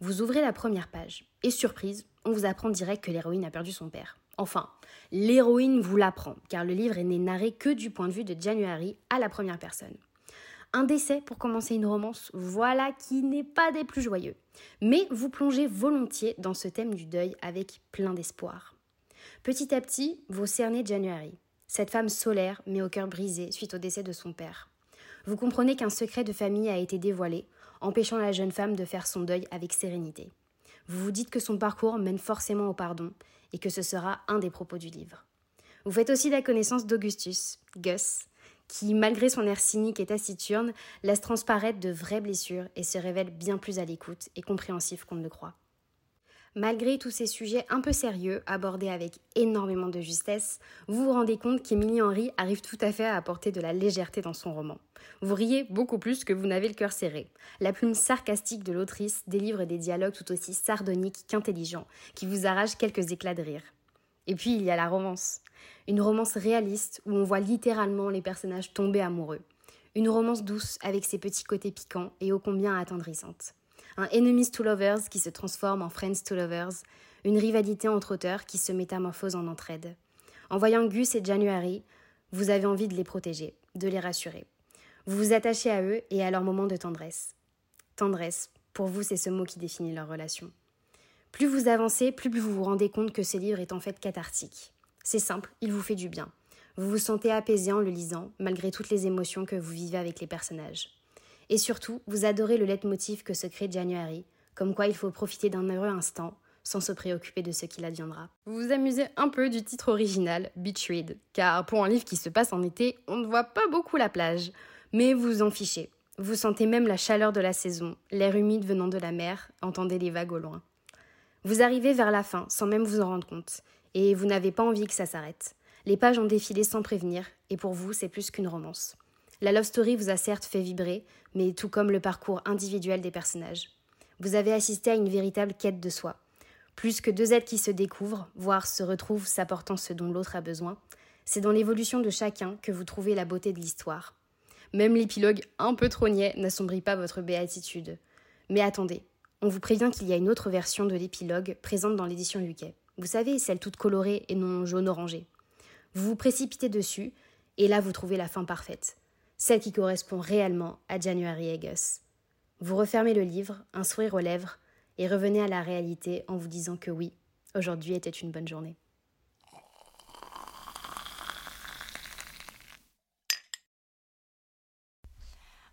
Vous ouvrez la première page et surprise, on vous apprend direct que l'héroïne a perdu son père. Enfin, l'héroïne vous l'apprend, car le livre n'est narré que du point de vue de January à la première personne. Un décès pour commencer une romance, voilà qui n'est pas des plus joyeux. Mais vous plongez volontiers dans ce thème du deuil avec plein d'espoir. Petit à petit, vous cernez January, cette femme solaire mais au cœur brisé suite au décès de son père. Vous comprenez qu'un secret de famille a été dévoilé, empêchant la jeune femme de faire son deuil avec sérénité. Vous vous dites que son parcours mène forcément au pardon et que ce sera un des propos du livre. Vous faites aussi la connaissance d'Augustus, Gus, qui, malgré son air cynique et taciturne, laisse transparaître de vraies blessures et se révèle bien plus à l'écoute et compréhensif qu'on ne le croit. Malgré tous ces sujets un peu sérieux, abordés avec énormément de justesse, vous vous rendez compte qu'Émilie Henry arrive tout à fait à apporter de la légèreté dans son roman. Vous riez beaucoup plus que vous n'avez le cœur serré. La plume sarcastique de l'autrice délivre des dialogues tout aussi sardoniques qu'intelligents, qui vous arrachent quelques éclats de rire. Et puis il y a la romance. Une romance réaliste où on voit littéralement les personnages tomber amoureux. Une romance douce avec ses petits côtés piquants et ô combien attendrissante un Enemies to Lovers qui se transforme en Friends to Lovers, une rivalité entre auteurs qui se métamorphose en entraide. En voyant Gus et January, vous avez envie de les protéger, de les rassurer. Vous vous attachez à eux et à leur moment de tendresse. Tendresse, pour vous, c'est ce mot qui définit leur relation. Plus vous avancez, plus vous vous rendez compte que ce livre est en fait cathartique. C'est simple, il vous fait du bien. Vous vous sentez apaisé en le lisant, malgré toutes les émotions que vous vivez avec les personnages. Et surtout, vous adorez le leitmotiv que se crée January, comme quoi il faut profiter d'un heureux instant sans se préoccuper de ce qu'il adviendra. Vous vous amusez un peu du titre original, Beach Read, car pour un livre qui se passe en été, on ne voit pas beaucoup la plage. Mais vous en fichez. Vous sentez même la chaleur de la saison, l'air humide venant de la mer, entendez les vagues au loin. Vous arrivez vers la fin sans même vous en rendre compte, et vous n'avez pas envie que ça s'arrête. Les pages ont défilé sans prévenir, et pour vous, c'est plus qu'une romance. La love story vous a certes fait vibrer, mais tout comme le parcours individuel des personnages. Vous avez assisté à une véritable quête de soi. Plus que deux êtres qui se découvrent, voire se retrouvent s'apportant ce dont l'autre a besoin, c'est dans l'évolution de chacun que vous trouvez la beauté de l'histoire. Même l'épilogue un peu trop niais n'assombrit pas votre béatitude. Mais attendez, on vous prévient qu'il y a une autre version de l'épilogue présente dans l'édition UK. Vous savez, celle toute colorée et non jaune-orangé. Vous vous précipitez dessus, et là vous trouvez la fin parfaite celle qui correspond réellement à January Gus. Vous refermez le livre, un sourire aux lèvres, et revenez à la réalité en vous disant que oui, aujourd'hui était une bonne journée.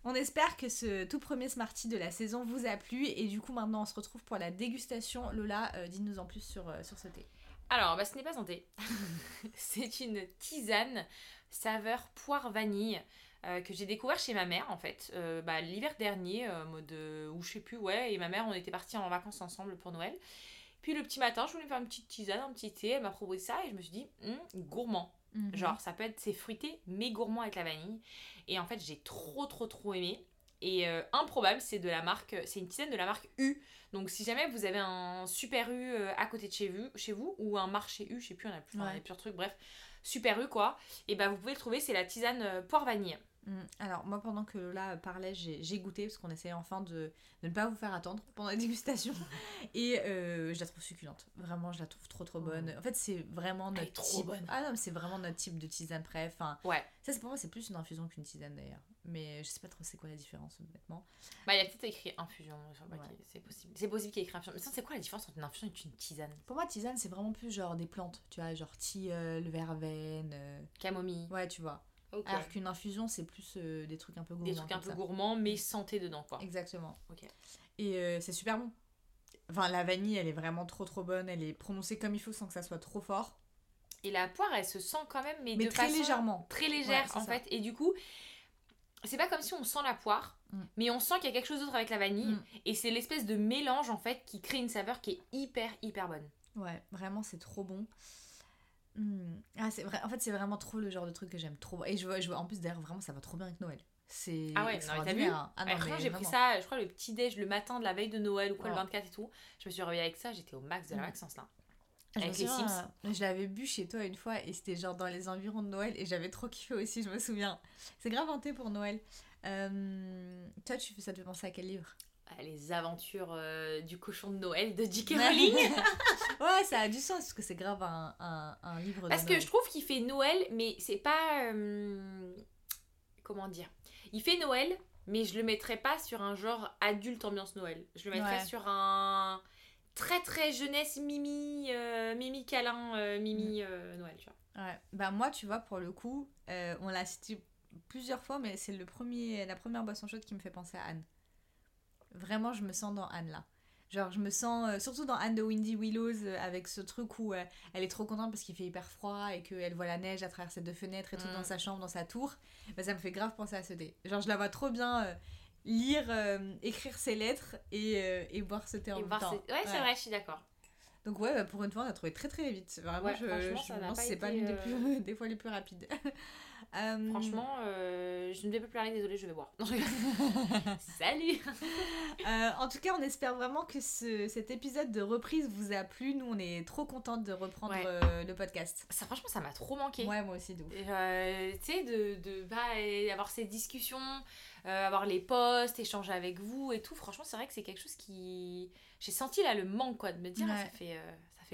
On espère que ce tout premier Smarty de la saison vous a plu et du coup maintenant on se retrouve pour la dégustation. Lola, euh, dis-nous en plus sur, euh, sur ce thé. Alors, bah, ce n'est pas un thé. C'est une tisane saveur poire vanille. Euh, que j'ai découvert chez ma mère en fait euh, bah, l'hiver dernier euh, mode ou je sais plus ouais et ma mère on était partis en vacances ensemble pour Noël puis le petit matin je voulais faire une petite tisane un petit thé elle m'a proposé ça et je me suis dit hum, mhm. genre ça peut être c'est fruité mais gourmand avec la vanille. Et en fait j'ai trop trop trop aimé. Et improbable c'est de la marque c'est une tisane de la marque U. Donc si jamais vous avez un super U à côté de chez vous chez vous ou un marché U je sais plus on a, plus, plusieurs trucs bref. Super U quoi. Et ben vous pouvez le trouver c'est la tisane poire vanille. Alors moi pendant que Lola parlait j'ai goûté parce qu'on essayait enfin de, ne pas vous faire attendre pendant la dégustation. Et euh, je la trouve succulente. Vraiment je la trouve trop trop bonne. En fait c'est vraiment notre trop type bonne. ah non c'est vraiment notre type de tisane prêt enfin ouais. ça c'est pour moi c'est plus une infusion qu'une tisane d'ailleurs. Mais je sais pas trop c'est quoi la différence honnêtement. Bah il y a peut-être écrit infusion sur le c'est possible. C'est possible qu'il y ait écrit infusion. Mais c'est quoi la différence entre une infusion et une tisane? Pour moi tisane c'est vraiment plus genre des plantes. Tu vois genre tilleul verveine euh... camomille. Ouais tu vois alors qu'une infusion, c'est plus euh, des trucs un peu gourmands. Des trucs un peu gourmands, mais santé dedans, quoi. Exactement. Et euh, c'est super bon. Enfin, la vanille, elle est vraiment trop trop bonne. Elle est prononcée comme il faut sans que ça soit trop fort. Et la poire, elle se sent quand même, mais, mais de très légèrement. Très légère, en fait. Et du coup, c'est pas comme si on sent la poire, mm. mais on sent qu'il y a quelque chose d'autre avec la vanille. Mm. Et c'est l'espèce de mélange, en fait, qui crée une saveur qui est hyper, hyper bonne. Ouais, vraiment, c'est trop bon. Hmm. Ah, c'est vrai. En fait, c'est vraiment trop le genre de truc que j'aime trop. Et je vois, je vois, en plus, d'ailleurs, vraiment, ça va trop bien avec Noël. C'est ah ouais, t'as vu ah non, j'ai pris ça, je crois, le petit déj le matin de la veille de Noël ou quoi, le 24 et tout. Je me suis réveillée avec ça, j'étais au max de la. Maxence là. Je avec les souviens, Sims. euh, Je l'avais bu chez toi une fois et c'était genre dans les environs de Noël et j'avais trop kiffé aussi, je me souviens. C'est grave thé pour Noël. Euh, toi, tu, ça te fait penser à quel livre? Les aventures euh, du cochon de Noël de J.K. Rowling. ouais, ça a du sens parce que c'est grave un, un, un livre de Parce que je trouve qu'il fait Noël, mais c'est pas. euh, comment dire Il fait Noël, mais je le mettrais pas sur un genre adulte ambiance Noël. Je le mettrais Ouais. sur un très très jeunesse Mimi, euh, Mimi câlin, Mimi euh, Noël, tu vois. Ouais. Bah moi, tu vois, pour le coup, on l'a cité plusieurs fois, mais c'est le premier, la première boisson chaude qui me fait penser à Anne. Vraiment, je me sens dans Anne là. Genre, je me sens, euh, surtout dans Anne de Windy Willows, euh, avec ce truc où euh, elle est trop contente parce qu'il fait hyper froid et qu'elle voit la neige à travers ses deux fenêtres et tout Mm. dans sa chambre, dans sa tour. Bah, ça me fait grave penser à ce thé. Genre, je la vois trop bien lire, écrire ses lettres et, et boire ce thé en Et même temps. Ouais, c'est vrai, je suis d'accord. Donc ouais, bah, pour une fois, on a trouvé très très vite. Vraiment, Ouais, je, je pas si c'est pas l'une des, plus- des fois les plus rapides. Euh, Franchement, euh, je ne vais plus parler, désolée, je vais boire. Non, je. Salut euh, en tout cas, on espère vraiment que ce- cet épisode de reprise vous a plu. Nous, on est trop contente de reprendre Ouais. le podcast. ça, Franchement, ça m'a trop manqué. Ouais, moi aussi, de tu sais, de, de bah, avoir ces discussions, avoir les posts, échanger avec vous et tout. Franchement, c'est vrai que c'est quelque chose qui. J'ai senti là le manque, quoi, de me dire, ah, Ouais. ça, fait,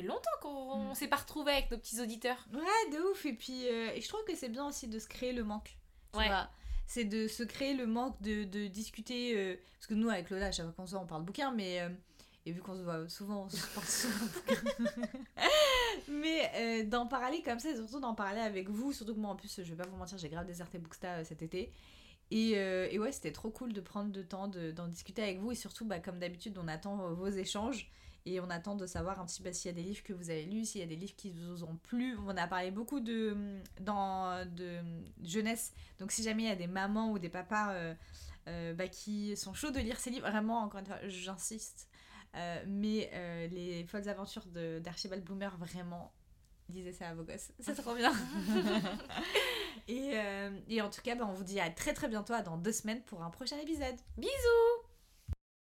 fait longtemps qu'on s'est pas retrouvés avec nos petits auditeurs. Ouais, de ouf. Et puis, euh, et je trouve que c'est bien aussi de se créer le manque. Tu Ouais. vois c'est de se créer le manque de, de discuter. euh, parce que nous, avec Lola, à chaque fois qu'on se voit, on parle bouquin, mais. euh, et vu qu'on se voit souvent, on se parle souvent bouquin. mais euh, d'en parler comme ça, et surtout d'en parler avec vous. Surtout que moi, en plus, je vais pas vous mentir, j'ai grave déserté Booksta cet été. Et, et ouais, c'était trop cool de prendre le temps de- d'en discuter avec vous. Et surtout, bah, comme d'habitude, on attend vos échanges. Et on attend de savoir un petit peu s'il y a des livres que vous avez lus, s'il y a des livres qui vous ont plu. On a parlé beaucoup de, dans, de jeunesse. Donc si jamais il y a des mamans ou des papas euh, euh, bah, qui sont chauds de lire ces livres, vraiment, encore une fois, j'insiste. Euh, mais les folles aventures d'Archibald Bloomer, vraiment, lisez ça à vos gosses. C'est trop bien. et, et en tout cas, bah, on vous dit à très très bientôt, à dans deux semaines pour un prochain épisode. Bisous